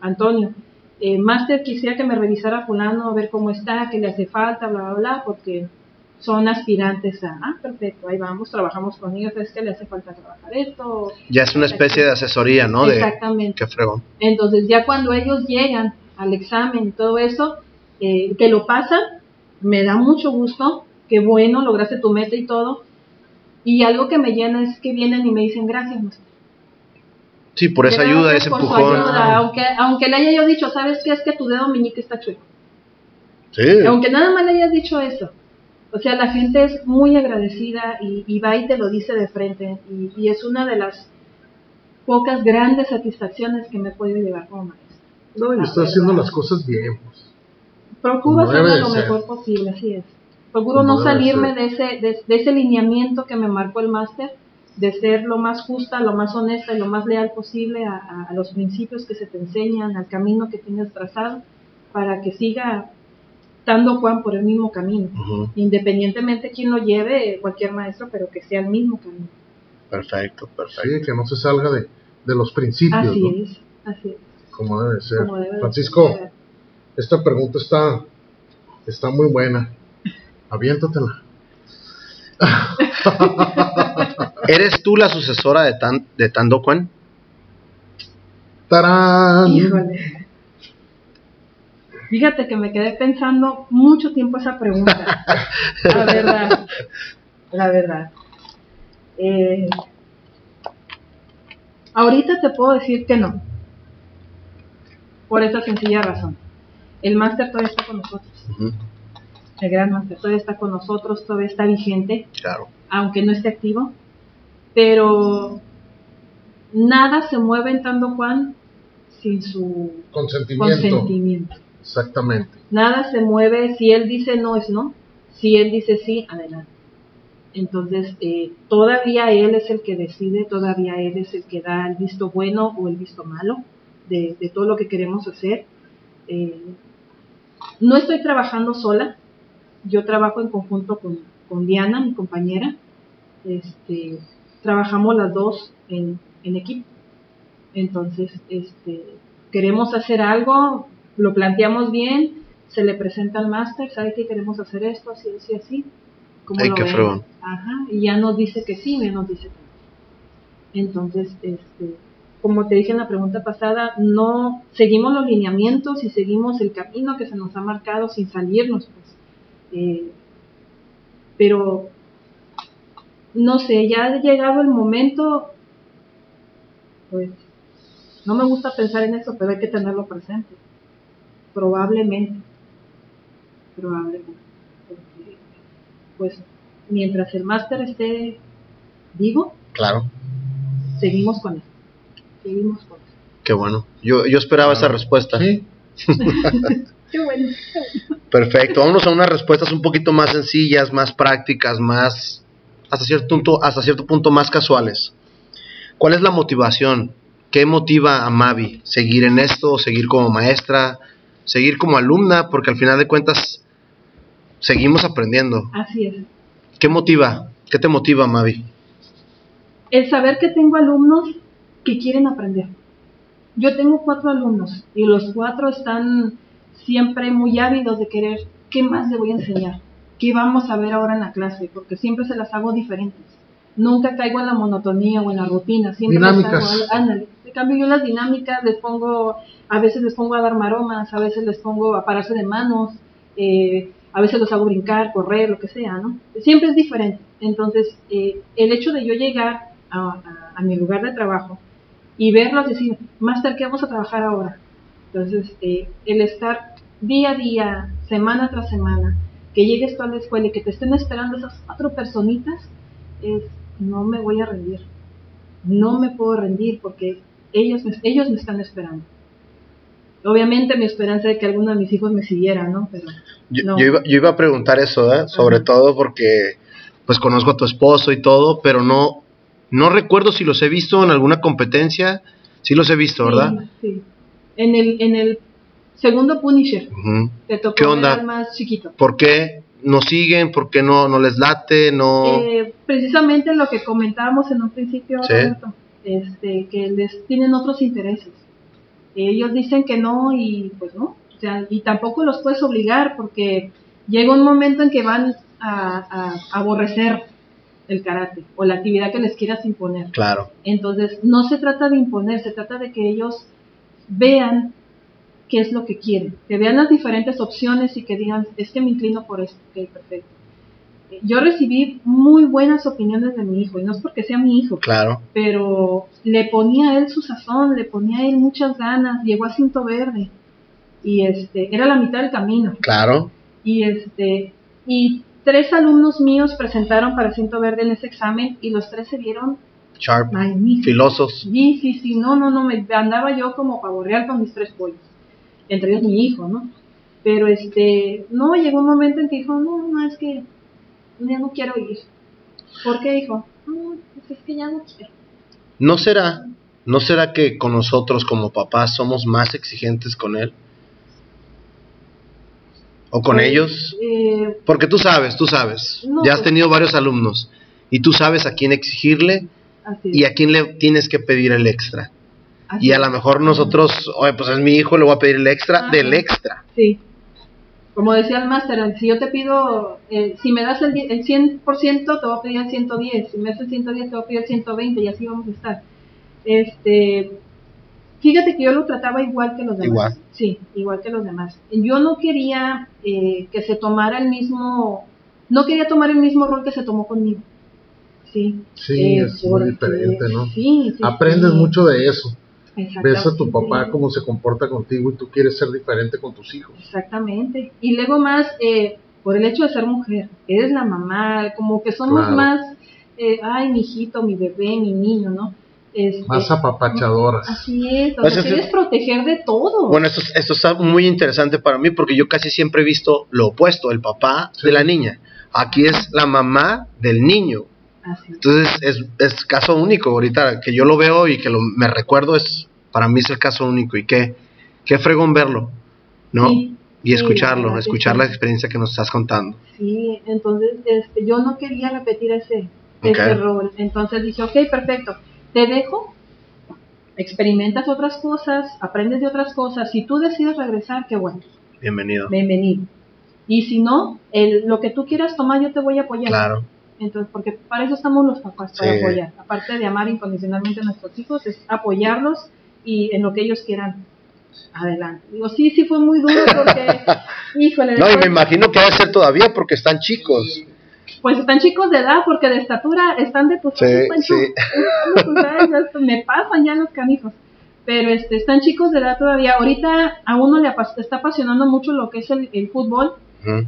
Antonio, eh, máster quisiera que me revisara fulano, a ver cómo está, qué le hace falta, bla, bla, bla, porque son aspirantes a, ah, perfecto, ahí vamos, trabajamos con ellos, es que le hace falta trabajar esto. Ya es una especie de asesoría, ¿no? De, Exactamente. qué fregón. Entonces ya cuando ellos llegan al examen y todo eso, eh, que lo pasan, me da mucho gusto, que bueno, lograste tu meta y todo. Y algo que me llena es que vienen y me dicen gracias, maestro. Sí, por esa ayuda, ese por empujón. ayuda, aunque, aunque le haya yo dicho, ¿sabes qué? Es que tu dedo meñique está chueco. Sí. Aunque nada más le hayas dicho eso. O sea, la gente es muy agradecida y, y va y te lo dice de frente. Y, y es una de las pocas grandes satisfacciones que me puede llevar como maestra. No, y está haciendo las cosas bien. pues. Procuro hacerlo lo ser. mejor posible, así es. Procuro no salirme de ese, de, de ese lineamiento que me marcó el máster, de ser lo más justa, lo más honesta y lo más leal posible a, a- a los principios que se te enseñan, al camino que tienes trazado, para que siga dando Juan por el mismo camino. Ujú, Independientemente quién lo lleve, cualquier maestro, pero que sea el mismo camino. Perfecto, perfecto. Sí, que no se salga de, de los principios, Así ¿no? es, así es. Como debe de ser. como debe de Francisco, ser. esta pregunta está, está muy buena. Aviéntatela. <laughs> ¿Eres tú la sucesora de, Tan, de Tando Kwan? ¡Tarán! Híjole. Fíjate que me quedé pensando mucho tiempo esa pregunta. La verdad. La verdad. Eh, ahorita te puedo decir que no. Por esa sencilla razón. El máster todavía está con nosotros. El gran máster todavía está con nosotros, todavía está vigente Claro. aunque no esté activo, pero nada se mueve en Tando Juan sin su Consentimiento. consentimiento. Exactamente. Nada se mueve, si él dice no es no, si él dice sí, adelante. Entonces, eh, todavía él es el que decide, todavía él es el que da el visto bueno o el visto malo de, todo lo que queremos hacer. Eh, no estoy trabajando sola, yo trabajo en conjunto con, con con Diana, mi compañera, este, trabajamos las dos en, en equipo. Entonces, este, queremos hacer algo, lo planteamos bien, se le presenta al máster, sabe que queremos hacer esto, así, así, así. ¿Cómo Ay, lo qué. Ajá, y ya nos dice que sí, ya nos dice que no. Entonces, este, como te dije en la pregunta pasada, no seguimos los lineamientos y seguimos el camino que se nos ha marcado sin salirnos, pues. Eh, pero no sé, ya ha llegado el momento, pues no me gusta pensar en eso, pero hay que tenerlo presente. Probablemente, probablemente, porque, pues mientras el máster esté vivo, Claro, seguimos con él, seguimos con él. qué bueno. Yo, yo esperaba esa respuesta. Sí, <laughs> Qué bueno, qué bueno. Perfecto. Vámonos a unas respuestas un poquito más sencillas, más prácticas, más hasta cierto punto, hasta cierto punto más casuales. ¿Cuál es la motivación? ¿Qué motiva a Mavi? ¿Seguir en esto? ¿Seguir como maestra? ¿Seguir como alumna? Porque al final de cuentas seguimos aprendiendo. Así es. ¿Qué motiva? ¿Qué te motiva, Mavi? el saber que tengo alumnos que quieren aprender. Yo tengo cuatro alumnos y los cuatro están siempre muy ávidos de querer, ¿qué más le voy a enseñar? ¿Qué vamos a ver ahora en la clase? Porque siempre se las hago diferentes. Nunca caigo en la monotonía o en la rutina. Siempre Dinámicas. hago, ándale. Cambio, yo las dinámicas les pongo, a veces les pongo a dar maromas, a veces les pongo a pararse de manos, eh, a veces los hago brincar, correr, lo que sea, ¿no? Siempre es diferente. Entonces, eh, el hecho de yo llegar a, mi lugar de trabajo y verlos decir, Master, ¿qué vamos a trabajar ahora? Entonces, eh, el estar día a día, semana tras semana, que llegues tú a la escuela y que te estén esperando esas cuatro personitas, es, no me voy a rendir. No me puedo rendir porque ellos me, ellos me están esperando. Obviamente mi esperanza es que alguno de mis hijos me siguiera, ¿no? Pero Yo, No. yo iba, yo iba a preguntar eso, ¿eh? sobre Ajá. todo porque pues conozco a tu esposo y todo, pero no, no recuerdo si los he visto en alguna competencia. Sí los he visto, ¿verdad? Sí, sí. En el, en el segundo Punisher, Ujú. te tocó ¿Qué onda? más chiquito. ¿Por qué no siguen? ¿Por qué no, no les late? No... Eh, precisamente lo que comentábamos en un principio, Sí. Roberto, este, que les tienen otros intereses. Ellos dicen que no y pues no, o sea, y tampoco los puedes obligar porque llega un momento en que van a, a aborrecer el karate o la actividad que les quieras imponer. Claro, Entonces, no se trata de imponer, se trata de que ellos vean qué es lo que quieren, que vean las diferentes opciones y que digan, es que me inclino por esto, ok, perfecto. Yo recibí muy buenas opiniones de mi hijo, y no es porque sea mi hijo, claro. pero le ponía a él su sazón, le ponía a él muchas ganas, llegó a Cinto Verde, y este, era la mitad del camino, Claro. y este, y tres alumnos míos presentaron para Cinto Verde en ese examen, y los tres se vieron Sharp. magníficos. Filosos. Sí, sí, sí, no, no, no, me andaba yo como pavorreal con mis tres pollos, entre ellos mi hijo, ¿no? Pero este, no, llegó un momento en que dijo, no, no, es que ya no quiero ir. ¿Por qué, hijo? No, pues es que ya no quiero. ¿No será, ¿No será que con nosotros como papás somos más exigentes con él? ¿O con Pues, ellos? eh, Porque tú sabes, tú sabes. No, ya has pues- tenido varios alumnos. Y tú sabes a quién exigirle y a quién le tienes que pedir el extra. así Y a lo mejor nosotros, oye, pues es mi hijo, le voy a pedir el extra Ajá. del extra. Sí. Como decía el máster, si yo te pido, eh, si me das el, el 100%, te voy a pedir el 110. Si me das el 110, te voy a pedir el 120 y así vamos a estar. Este, fíjate que yo lo trataba igual que los demás. Igual. Sí, igual que los demás. Yo no quería eh, que se tomara el mismo, no quería tomar el mismo rol que se tomó conmigo. Sí. Sí, Eh, es muy porque- diferente, ¿no? Sí, sí, Aprendes sí. mucho de eso. Ves a tu papá cómo se comporta contigo y tú quieres ser diferente con tus hijos. Exactamente. Y luego más, eh, por el hecho de ser mujer, eres la mamá, como que somos Claro. más, eh, ay, mi hijito, mi bebé, mi niño, ¿no? Este, Más apapachadoras. Así es, o sea, es- quieres proteger de todo. Bueno, esto, es- esto está muy interesante para mí porque yo casi siempre he visto lo opuesto, el papá Sí. de la niña. Aquí es la mamá del niño. Entonces es, es caso único. Ahorita que yo lo veo y que lo, me recuerdo es, para mí es el caso único. Y qué, qué fregón verlo, ¿no? Sí, Y escucharlo, escuchar la experiencia que nos estás contando. Sí, entonces este, yo no quería repetir ese, ese error. Entonces dije, ok, perfecto, te dejo, experimentas otras cosas, aprendes de otras cosas. Si tú decides regresar, qué bueno, Bienvenido. bienvenido. Y si no, el, lo que tú quieras tomar, yo te voy a apoyar. Claro. Entonces, porque para eso estamos los papás, para Sí. apoyar. Aparte de amar incondicionalmente a nuestros hijos, es apoyarlos y en lo que ellos quieran. Adelante. Digo, sí, sí fue muy duro porque, <laughs> híjole, No, y me imagino que debe ser todavía porque están chicos. pues están chicos de edad, porque de estatura están de tus Sí, sí. Me pasan ya los canijos. Pero este, están chicos de edad todavía. Ahorita a uno le está apasionando mucho lo que es el, el fútbol.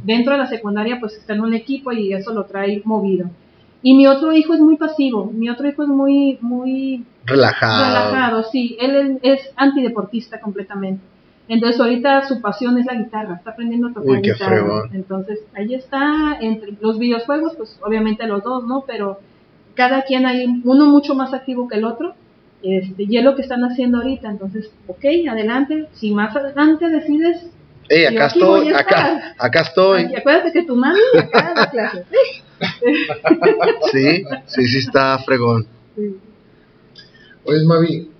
Dentro de la secundaria pues está en un equipo y eso lo trae movido. Y mi otro hijo es muy pasivo. Mi otro hijo es muy, muy Relajado. relajado, sí. Él es, es antideportista completamente. Entonces ahorita su pasión es la guitarra, está aprendiendo a tocar Uy, qué guitarra. fregón. Entonces ahí está, entre los videojuegos, pues obviamente los dos, ¿no? Pero cada quien hay uno mucho más activo que el otro. Este, y es lo que están haciendo ahorita. Entonces, ok, adelante. Si más adelante decides, Ey, Yo acá estoy, acá, acá estoy. ay, acuérdate que tu mami acá da clases. <laughs> Sí, sí, sí está fregón. Sí. Oye, Mavi,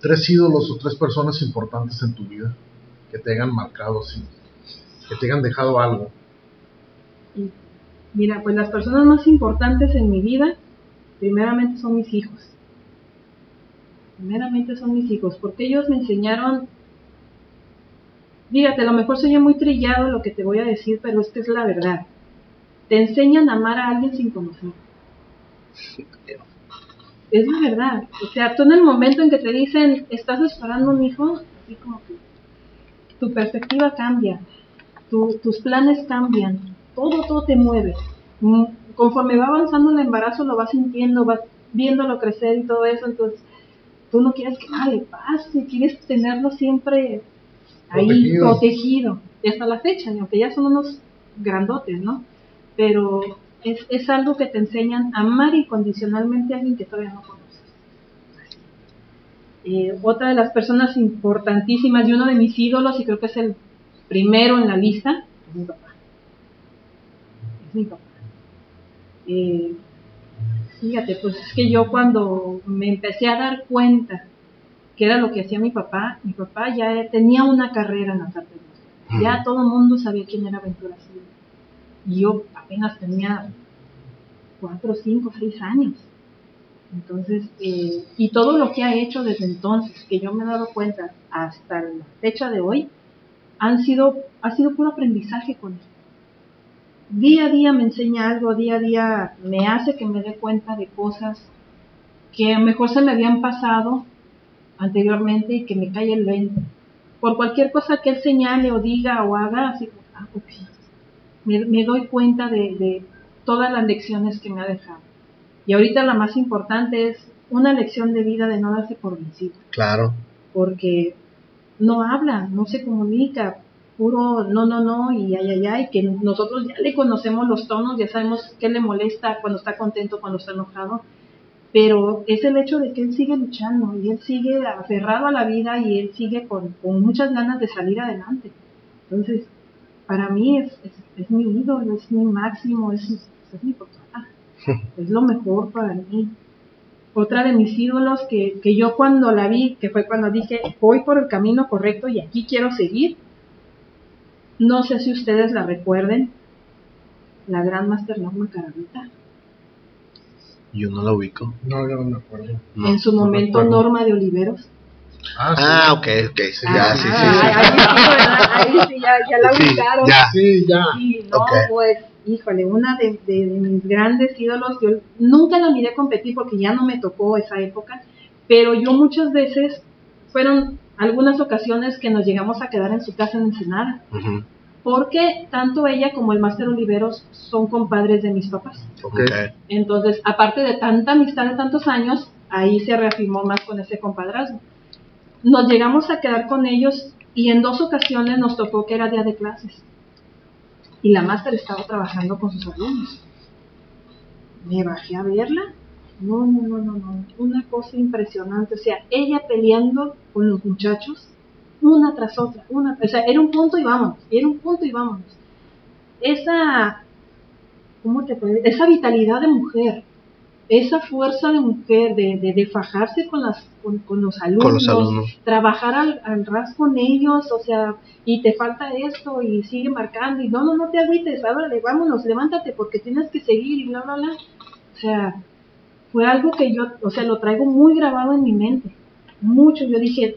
tres ídolos o tres personas importantes en tu vida que te hayan marcado así, que te hayan dejado algo. Y, Mira, pues las personas más importantes en mi vida, primeramente son mis hijos. Primeramente son mis hijos, porque ellos me enseñaron, fíjate, a lo mejor soy muy trillado lo que te voy a decir, pero es que es la verdad. Te enseñan a amar a alguien sin conocer. Es la verdad. O sea, tú en el momento en que te dicen, estás esperando un hijo, así como que tu perspectiva cambia, tu- tus planes cambian, todo, todo te mueve. Mm, Conforme va avanzando el embarazo, lo vas sintiendo, vas viéndolo crecer y todo eso, entonces tú no quieres que nada le pase, quieres tenerlo siempre ahí Protegido. y hasta la fecha, y aunque ya son unos grandotes, ¿no? Pero es, es algo que te enseñan a amar incondicionalmente a alguien que todavía no conoces. Eh, otra de las personas importantísimas y uno de mis ídolos, y creo que es el primero en la lista, es mi papá. Es mi papá. Eh, fíjate, pues es que yo cuando me empecé a dar cuenta que era lo que hacía mi papá, mi papá ya tenía una carrera en las artes marciales. Ya todo el mundo sabía quién era Ventura Silva. Y yo apenas tenía cuatro, cinco, seis años. Entonces, eh, y todo lo que ha hecho desde entonces, que yo me he dado cuenta hasta la fecha de hoy, han sido, ha sido puro aprendizaje con él. Día a día me enseña algo, día a día me hace que me dé cuenta de cosas que mejor se me habían pasado anteriormente y que me cae el 20. Por cualquier cosa que él señale o diga o haga, así ah, me doy cuenta de, de todas las lecciones que me ha dejado. Y ahorita la más importante es una lección de vida de no darse por vencido, Claro. porque no habla, no se comunica, puro no, no, no y ay, ay, ay, que nosotros ya le conocemos los tonos, ya sabemos qué le molesta cuando está contento, cuando está enojado, pero es el hecho de que él sigue luchando y él sigue aferrado a la vida y él sigue con, con muchas ganas de salir adelante. Entonces, para mí es, es, es mi ídolo, es mi máximo, es, es mi papá, <laughs> es lo mejor para mí. Otra de mis ídolos que, que yo cuando la vi, que fue cuando dije, voy por el camino correcto y aquí quiero seguir, no sé si ustedes la recuerden, la gran Master Norma Caravita. Yo no la ubico. No, yo no me acuerdo. No. en su no momento. Norma de Oliveros. Ah, sí. Ah, ok, ok. sí, ya, Ah, sí, sí. ah, sí. Ahí sí, ¿verdad? Ahí sí, ya, ya la Sí, ubicaron. ya. Sí, ya. Sí, no, pues, híjole, una de, de- de mis grandes ídolos, yo nunca la miré competir porque ya no me tocó esa época, pero yo muchas veces, fueron algunas ocasiones que nos llegamos a quedar en su casa en Ensenada, Ujú, porque tanto ella como el Máster Oliveros son compadres de mis papás. Ok. ok. Entonces, aparte de tanta amistad de tantos años, ahí se reafirmó más con ese compadrazgo. Nos llegamos a quedar con ellos y en dos ocasiones nos tocó que era día de clases. Y la máster estaba trabajando con sus alumnos. Me bajé a verla. No, no, no, no, no. Una cosa impresionante. O sea, ella peleando con los muchachos una tras otra, una, o sea, era un punto y vámonos, era un punto y vámonos. Esa, ¿cómo te puede? Esa vitalidad de mujer, esa fuerza de mujer, de, de, de fajarse con, las, con, con los alumnos, Con los alumnos. trabajar al, al ras con ellos, o sea, y te falta esto y sigue marcando y no, no, no te agüites, ábrale, vámonos, levántate porque tienes que seguir y bla, bla, bla. O sea, fue algo que yo, o sea, lo traigo muy grabado en mi mente, mucho. Yo dije,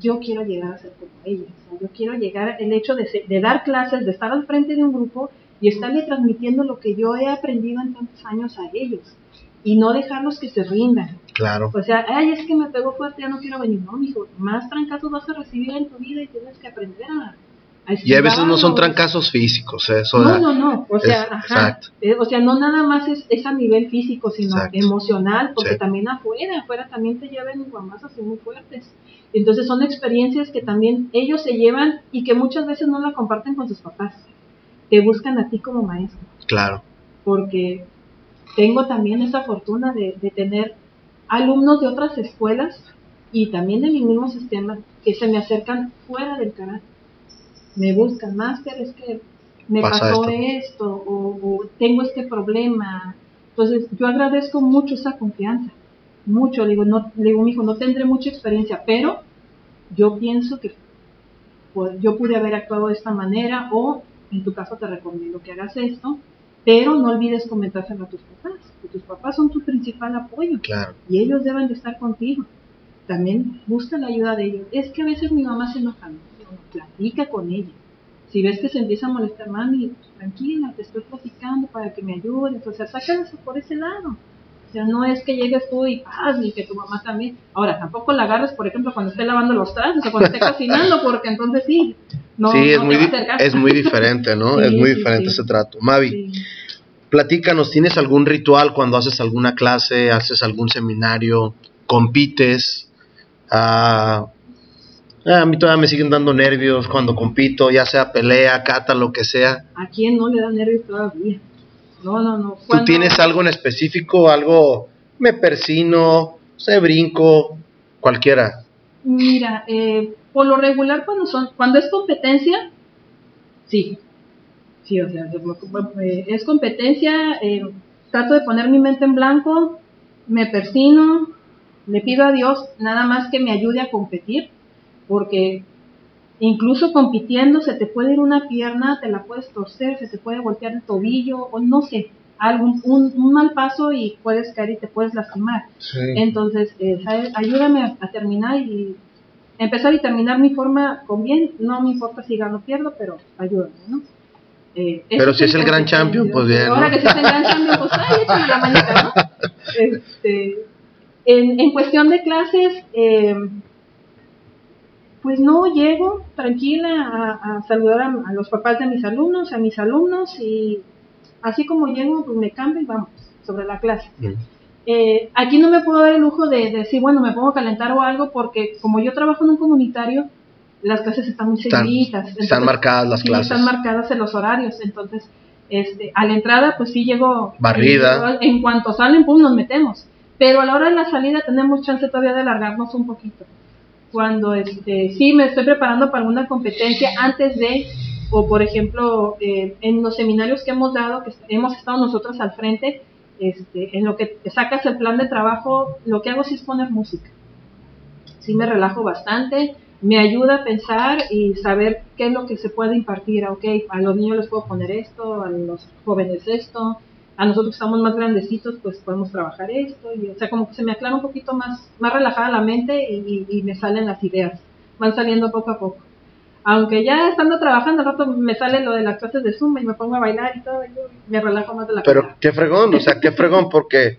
yo quiero llegar a ser como o sea, yo quiero llegar, el hecho de, ser- de dar clases, de estar al frente de un grupo y estarle transmitiendo lo que yo he aprendido en tantos años a ellos y no dejarlos que se rindan. Claro. O sea, ay, es que me pegó fuerte, ya no quiero venir. No, mijo, más trancazos vas a recibir en tu vida y tienes que aprender a, Y a veces no son trancazos físicos, ¿eh? Eso No, no, no. O sea, es- ajá. Eh, o sea, no nada más es, es a nivel físico, sino Exacto. emocional, porque Sí. también afuera, afuera también te llevan guamazos así muy fuertes. Entonces son experiencias que también ellos se llevan y que muchas veces no la comparten con sus papás, que buscan a ti como maestro Claro. porque tengo también esa fortuna de, de tener alumnos de otras escuelas y también de mi mismo sistema que se me acercan fuera del canal. Me buscan, máster, es que me Pasa pasó esto. esto, o, o tengo este problema. Entonces, yo agradezco mucho esa confianza, mucho. Le digo, no, le digo, mijo, no tendré mucha experiencia, pero yo pienso que pues, yo pude haber actuado de esta manera o en tu caso te recomiendo que hagas esto, pero no olvides comentárselo a tus papás, que tus papás son tu principal apoyo Claro. y ellos deben de estar contigo. También busca la ayuda de ellos. Es que a veces mi mamá se enoja, no, no, platica con ella. Si ves que se empieza a molestar, mami, tranquila, te estoy platicando para que me ayudes. O sea, sácalas por ese lado. Sea, no es que llegues tú y paz, y que tu mamá también. Ahora, tampoco la agarres, por ejemplo, cuando esté lavando los trastes o cuando esté cocinando, porque entonces sí. No, sí, es, no muy, es muy diferente, ¿no? <laughs> Sí, es muy diferente sí. ese trato. Mavi, platícanos, ¿tienes algún ritual cuando haces alguna clase, haces algún seminario, compites? Ah, ah, a mí todavía me siguen dando nervios cuando compito, ya sea pelea, cata, lo que sea. ¿A quién no le da nervios todavía? No, no, no. ¿Tú tienes algo en específico, algo, me persino, se brinco, cualquiera? Mira, eh, por lo regular cuando son, cuando es competencia, sí, sí, o sea, eh, es competencia, eh, trato de poner mi mente en blanco, me persino, le pido a Dios nada más que me ayude a competir, porque incluso compitiendo se te puede ir una pierna, te la puedes torcer, se te puede voltear el tobillo, o no sé, algún un, un mal paso y puedes caer y te puedes lastimar. Sí. Entonces, eh, ayúdame a, a terminar y empezar y terminar mi forma con bien. No me importa si gano o pierdo, pero ayúdame, ¿no? Eh, Pero si es el gran champion, pues bien, Ahora que si es el gran champion, pues ay, échame la manita, ¿no? <laughs> Este, en, en cuestión de clases, eh, pues no llego tranquila a, a saludar a, a los papás de mis alumnos, a mis alumnos y así como llego, pues me cambio y vamos sobre la clase. Eh, aquí no me puedo dar el lujo de, de decir, bueno, me pongo a calentar o algo, porque como yo trabajo en un comunitario, las clases están muy seguiditas. están marcadas las sí, clases. Están marcadas en los horarios, entonces, este, a la entrada, pues sí llego. Barrida. En, en cuanto salen, pum, nos metemos. Pero a la hora de la salida tenemos chance todavía de alargarnos un poquito. Cuando, este, sí me estoy preparando para alguna competencia antes de, o por ejemplo, eh, en los seminarios que hemos dado, que hemos estado nosotros al frente, este, en lo que sacas el plan de trabajo, lo que hago sí es poner música. Sí me relajo bastante, me ayuda a pensar y saber qué es lo que se puede impartir. Ok, a los niños les puedo poner esto, a los jóvenes esto, a nosotros que estamos más grandecitos, pues podemos trabajar esto. Y, o sea, como que se me aclara un poquito más, más relajada la mente y, y- y me salen las ideas. Van saliendo poco a poco. Aunque ya estando trabajando, al rato me sale lo de las clases de Zumba y me pongo a bailar y todo, y yo me relajo más de la Pero cuenta. qué fregón, o sea, qué <laughs> fregón, porque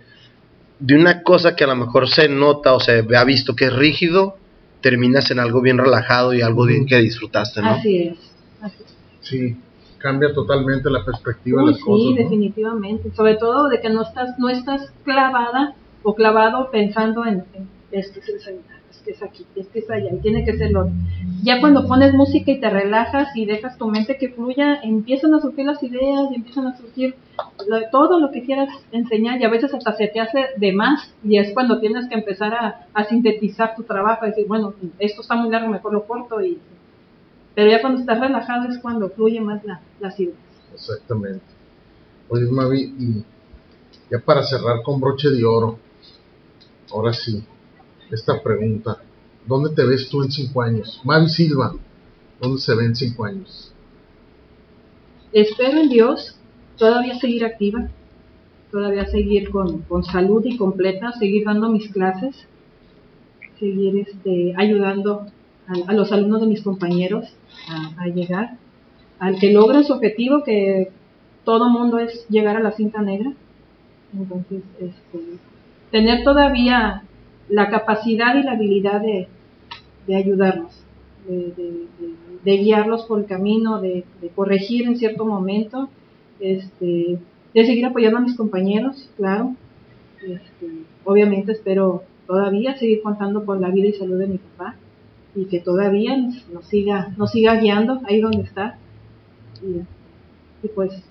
de una cosa que a lo mejor se nota o se ha visto que es rígido, terminas en algo bien relajado y algo bien que disfrutaste, ¿no? Así es. Así es. Sí, cambia totalmente la perspectiva Uy, de las cosas. sí, ¿no? definitivamente. Sobre todo de que no estás, no estás clavada o clavado pensando en, en es que es el seminario, es que es aquí, es que es allá, y tiene que ser lo Ya cuando pones música y te relajas y dejas tu mente que fluya, empiezan a surgir las ideas, y empiezan a surgir todo lo que quieras enseñar, y a veces hasta se te hace de más, y es cuando tienes que empezar a, sintetizar tu trabajo, y decir, bueno, esto está muy largo, mejor lo corto, y pero ya cuando estás relajado es cuando fluye más la, las ideas. Exactamente. Oye, Mavi, y ya para cerrar con broche de oro, ahora sí, esta pregunta. ¿Dónde te ves tú en cinco años? Mavi Silva, ¿dónde se ve en cinco años? Espero en Dios todavía seguir activa, todavía seguir con, salud y completa, seguir dando mis clases, seguir este, ayudando a, los alumnos de mis compañeros a, llegar, al que logre su objetivo, que todo mundo es llegar a la cinta negra. Entonces, este, tener todavía la capacidad y la habilidad de, ayudarlos, de, guiarlos por el camino, de, corregir en cierto momento, este, de seguir apoyando a mis compañeros, claro. Este, obviamente espero todavía seguir contando con la vida y salud de mi papá y que todavía nos, siga, nos siga guiando ahí donde está. Y, pues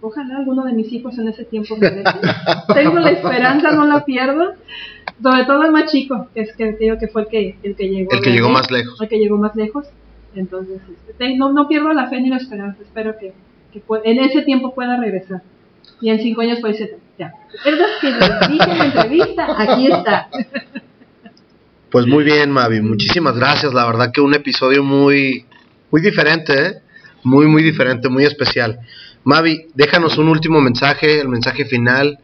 ojalá alguno de mis hijos en ese tiempo me <laughs> Tengo la esperanza, no la pierdo. Sobre todo el más chico, que es que que fue el que, el que llegó. El que llegó más lejos. El que llegó más lejos. Entonces, este, no, no pierdo la fe ni la esperanza. Espero que, que en ese tiempo pueda regresar. Y en cinco años puede ser, ya. ¿Verdad que dije en la entrevista? Aquí está. <laughs> Pues muy bien, Mavi, muchísimas gracias. La verdad que un episodio muy, muy diferente, ¿eh? muy, muy diferente, muy especial. Mavi, déjanos un último mensaje, el mensaje final,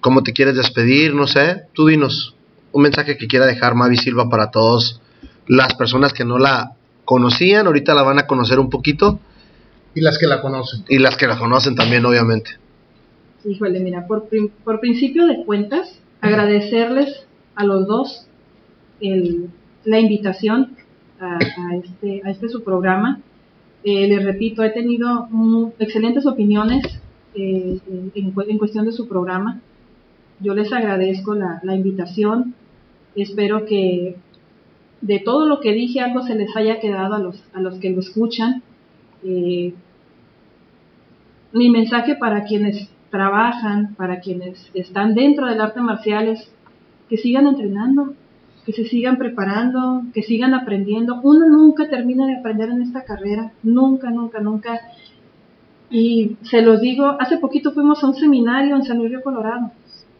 cómo te quieres despedir, no sé, tú dinos un mensaje que quiera dejar Mavi Silva para todos las personas que no la conocían, ahorita la van a conocer un poquito. Y las que la conocen. Y las que la conocen también, obviamente. Híjole, mira, por, por principio de cuentas, agradecerles a los dos el, la invitación a, este, a este su programa. Eh, les repito, he tenido excelentes opiniones eh, en, cuestión de su programa. Yo les agradezco la, la, invitación. Espero que de todo lo que dije algo se les haya quedado a los, a los que lo escuchan. Eh, mi mensaje para quienes trabajan, para quienes están dentro del arte marcial es que sigan entrenando, que se sigan preparando, que sigan aprendiendo. Uno nunca termina de aprender en esta carrera, nunca, nunca, nunca. Y se los digo, hace poquito fuimos a un seminario en San Luis Río Colorado.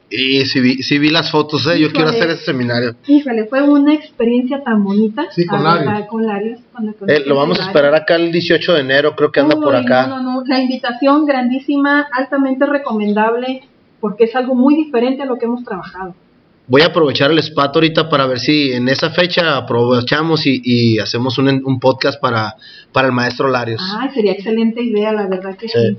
Y si vi, si vi las fotos, ¿eh? yo quiero hacer ese seminario. Híjole, fue una experiencia tan bonita. Sí, con Larios. Con Larios eh, lo vamos a esperar acá el 18 de enero, creo que anda por acá. No, no, no, la invitación grandísima, altamente recomendable, porque es algo muy diferente a lo que hemos trabajado voy a aprovechar el spot ahorita para ver si en esa fecha aprovechamos y, hacemos un, podcast para, para el maestro Larios. Ah, sería excelente idea, la verdad que sí.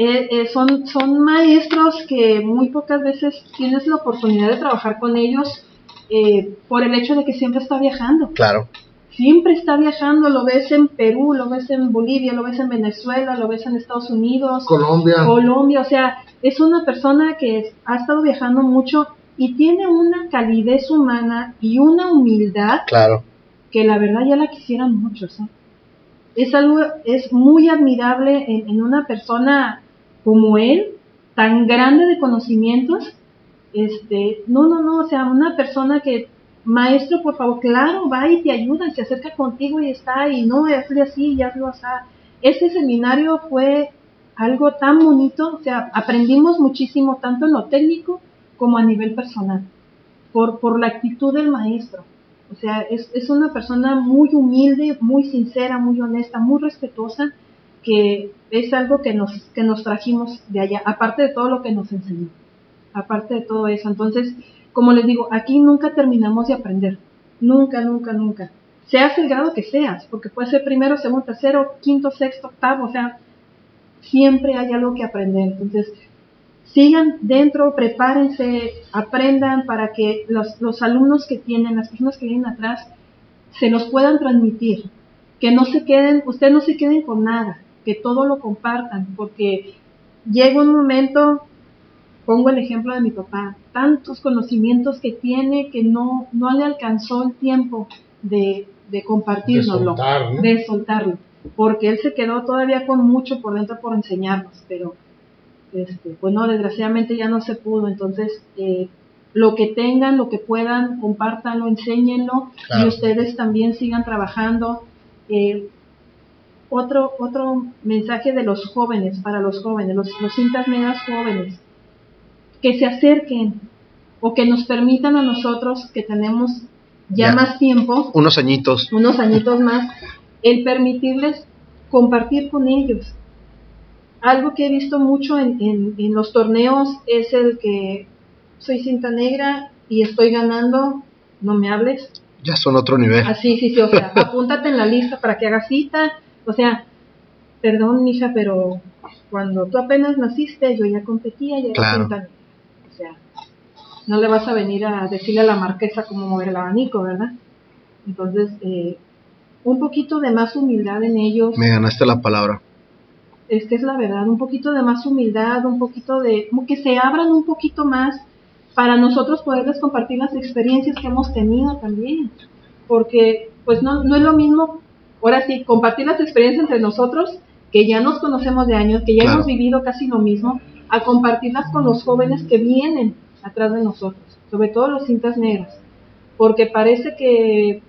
Eh, eh, son, son maestros que muy pocas veces tienes la oportunidad de trabajar con ellos eh, por el hecho de que siempre está viajando. Claro. Siempre está viajando, lo ves en Perú, lo ves en Bolivia, lo ves en Venezuela, lo ves en Estados Unidos. Colombia. Colombia, o sea, es una persona que ha estado viajando mucho y tiene una calidez humana y una humildad claro. que la verdad ya la quisieran muchos. ¿eh? Es algo, es muy admirable en, una persona como él, tan grande de conocimientos. Este, no, no, no, o sea, una persona que, maestro, por favor, claro, va y te ayuda, se acerca contigo y está, y no, hazle así, ya lo hace. Este seminario fue algo tan bonito, o sea, aprendimos muchísimo, tanto en lo técnico como a nivel personal, por, por la actitud del maestro. O sea, es, es una persona muy humilde, muy sincera, muy honesta, muy respetuosa, que es algo que nos, que nos trajimos de allá, aparte de todo lo que nos enseñó, aparte de todo eso. Entonces, como les digo, aquí nunca terminamos de aprender, nunca, nunca, nunca. Seas el grado que seas, porque puede ser primero, segundo, tercero, quinto, sexto, octavo, o sea, siempre hay algo que aprender. Entonces, sigan dentro, prepárense, aprendan para que los, los alumnos que tienen, las personas que vienen atrás, se los puedan transmitir, que no se queden, ustedes no se queden con nada, que todo lo compartan, porque llega un momento pongo el ejemplo de mi papá, tantos conocimientos que tiene que no, no le alcanzó el tiempo de, de compartirnoslo, De soltar, ¿no? de soltarlo, porque él se quedó todavía con mucho por dentro por enseñarnos, pero este, pues no, desgraciadamente ya no se pudo, entonces eh, lo que tengan, lo que puedan, compártanlo, enséñenlo Claro. y ustedes también sigan trabajando. Eh, otro, otro mensaje de los jóvenes, para los jóvenes, los, los cintas negras jóvenes, que se acerquen o que nos permitan a nosotros que tenemos ya Ya. más tiempo, Unos añitos. unos añitos más, el permitirles compartir con ellos. Algo que he visto mucho en, en- en los torneos es el que soy cinta negra y estoy ganando, no me hables. Ya son otro nivel. Así, sí, sí, o sea, <laughs> apúntate en la lista para que hagas cita. O sea, perdón, mija, pero cuando tú apenas naciste, yo ya competía y era cinta negra. O sea, no le vas a venir a decirle a la marquesa cómo mover el abanico, ¿verdad? Entonces, eh, un poquito de más humildad en ellos, Me ganaste la palabra. Es que es la verdad, un poquito de más humildad, un poquito de, como que se abran un poquito más para nosotros poderles compartir las experiencias que hemos tenido también. Porque, pues no, no es lo mismo, ahora sí, compartir las experiencias entre nosotros, que ya nos conocemos de años, que ya Claro. hemos vivido casi lo mismo, a compartirlas con los jóvenes que vienen atrás de nosotros, sobre todo los cintas negras. Porque parece que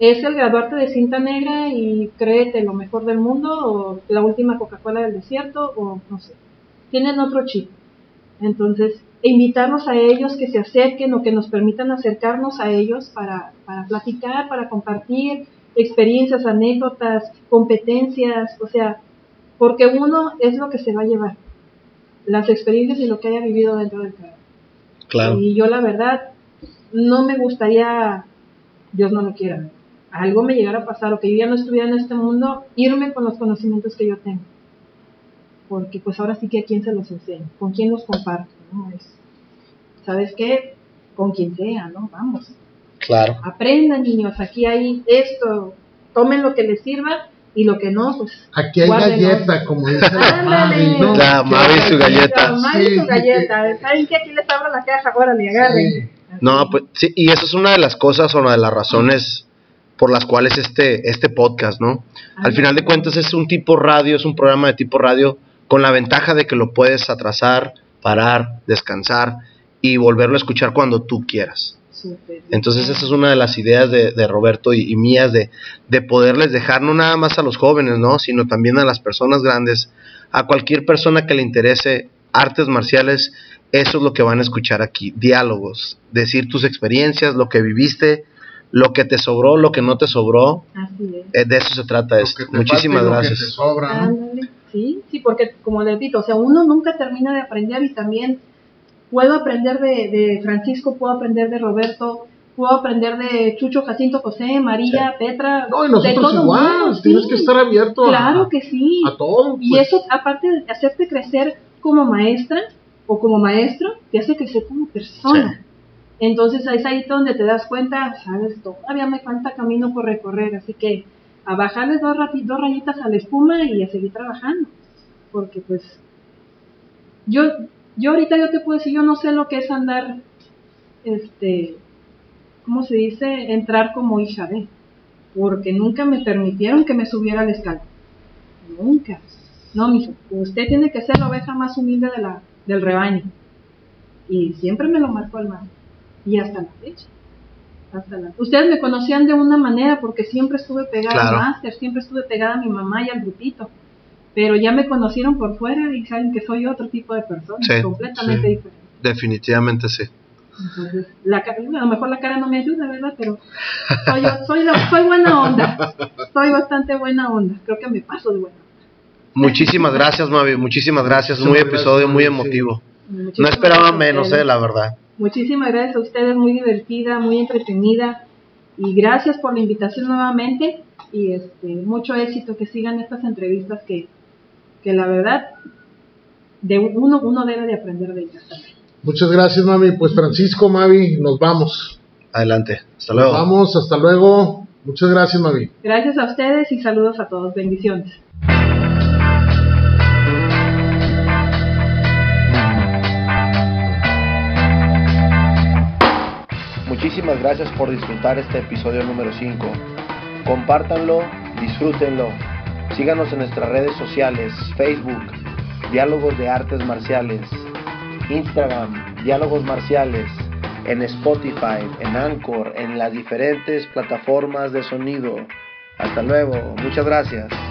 es el graduarte de cinta negra y créete lo mejor del mundo o la última Coca-Cola del desierto o no sé. Tienen otro chip. Entonces, invitarnos a ellos que se acerquen o que nos permitan acercarnos a ellos para, para platicar, para compartir experiencias, anécdotas, competencias, o sea, porque uno es lo que se va a llevar, las experiencias y lo que haya vivido dentro del carro. Claro. Y yo la verdad, no me gustaría, Dios no lo quiera, algo me llegara a pasar o que yo ya no estuviera en este mundo, irme con los conocimientos que yo tengo. Porque pues ahora sí que a quién se los enseño, con quién los comparto, ¿no? Es, ¿Sabes qué? Con quien sea, ¿no? Vamos. Claro. Aprendan, niños, aquí hay esto, tomen lo que les sirva y lo que no, pues Aquí hay Guárdenlo. galleta, como dice la. Mavi, ¿no? La Mavi su galleta. Sí, y su galleta. ¿Saben qué? Aquí les abro la caja, órale, agarren. Sí. No, pues sí, y eso es una de las cosas o una de las razones por las cuales este, este podcast, ¿no? Al final de cuentas es un tipo radio, es un programa de tipo radio con la ventaja de que lo puedes atrasar, parar, descansar y volverlo a escuchar cuando tú quieras. Entonces esa es una de las ideas de, de Roberto y, y mías de, de poderles dejar no nada más a los jóvenes, ¿no? Sino también a las personas grandes, a cualquier persona que le interese artes marciales, eso es lo que van a escuchar aquí, diálogos, decir tus experiencias, lo que viviste, lo que te sobró, lo que no te sobró, Así es. eh, de eso se trata Lo esto. que te Muchísimas y lo que te gracias. sobra, ¿no? Sí, sí, porque como les digo, o sea, uno nunca termina de aprender y también puedo aprender de, de Francisco, puedo aprender de Roberto, puedo aprender de Chucho, Jacinto, José, María, Petra, No, y de nosotros todo igual, mundo, tienes sí. que estar abierto a, Claro que sí. a todo. Y pues. eso, aparte de hacerte crecer como maestra o como maestro, te hace crecer como persona. Entonces es ahí donde te das cuenta, sabes, todavía me falta camino por recorrer, así que a bajarles dos, dos rayitas a la espuma y a seguir trabajando. Porque pues yo, yo ahorita yo te puedo decir, yo no sé lo que es andar, este, ¿cómo se dice? Entrar como hija de, porque nunca me permitieron que me subiera al escalón. Nunca. No, mijo, usted tiene que ser la oveja más humilde del rebaño. Y siempre me lo marcó el mar. Y hasta la fecha. Hasta la... Ustedes me conocían de una manera porque siempre estuve pegada Claro. al máster, siempre estuve pegada a mi mamá y al grupito. Pero ya me conocieron por fuera y saben que soy otro tipo de persona, Sí, completamente sí. diferente. Definitivamente sí. Entonces, la, a lo mejor la cara no me ayuda, ¿verdad? Pero soy, soy, la- soy buena onda. Soy bastante buena onda. Creo que me paso de buena onda. Muchísimas gracias, Mavi, muchísimas gracias. Muy episodio, muy emotivo. No esperaba menos, eh, la verdad. Muchísimas gracias a ustedes, muy divertida, muy entretenida. Y gracias por la invitación nuevamente. Y este, mucho éxito, que sigan estas entrevistas que, que la verdad, de uno, uno debe de aprender de ellas también. Muchas gracias, Mami. Pues Francisco, Mavi, nos vamos. Adelante. Hasta Nos luego. vamos, hasta luego. Muchas gracias, Mavi. Gracias a ustedes y saludos a todos. Bendiciones. Muchísimas gracias por disfrutar este episodio número 5. Compártanlo, disfrútenlo. Síganos en nuestras redes sociales, Facebook, Diálogos de Artes Marciales, Instagram, Diálogos Marciales, en Spotify, en Anchor, en las diferentes plataformas de sonido. Hasta luego, muchas gracias.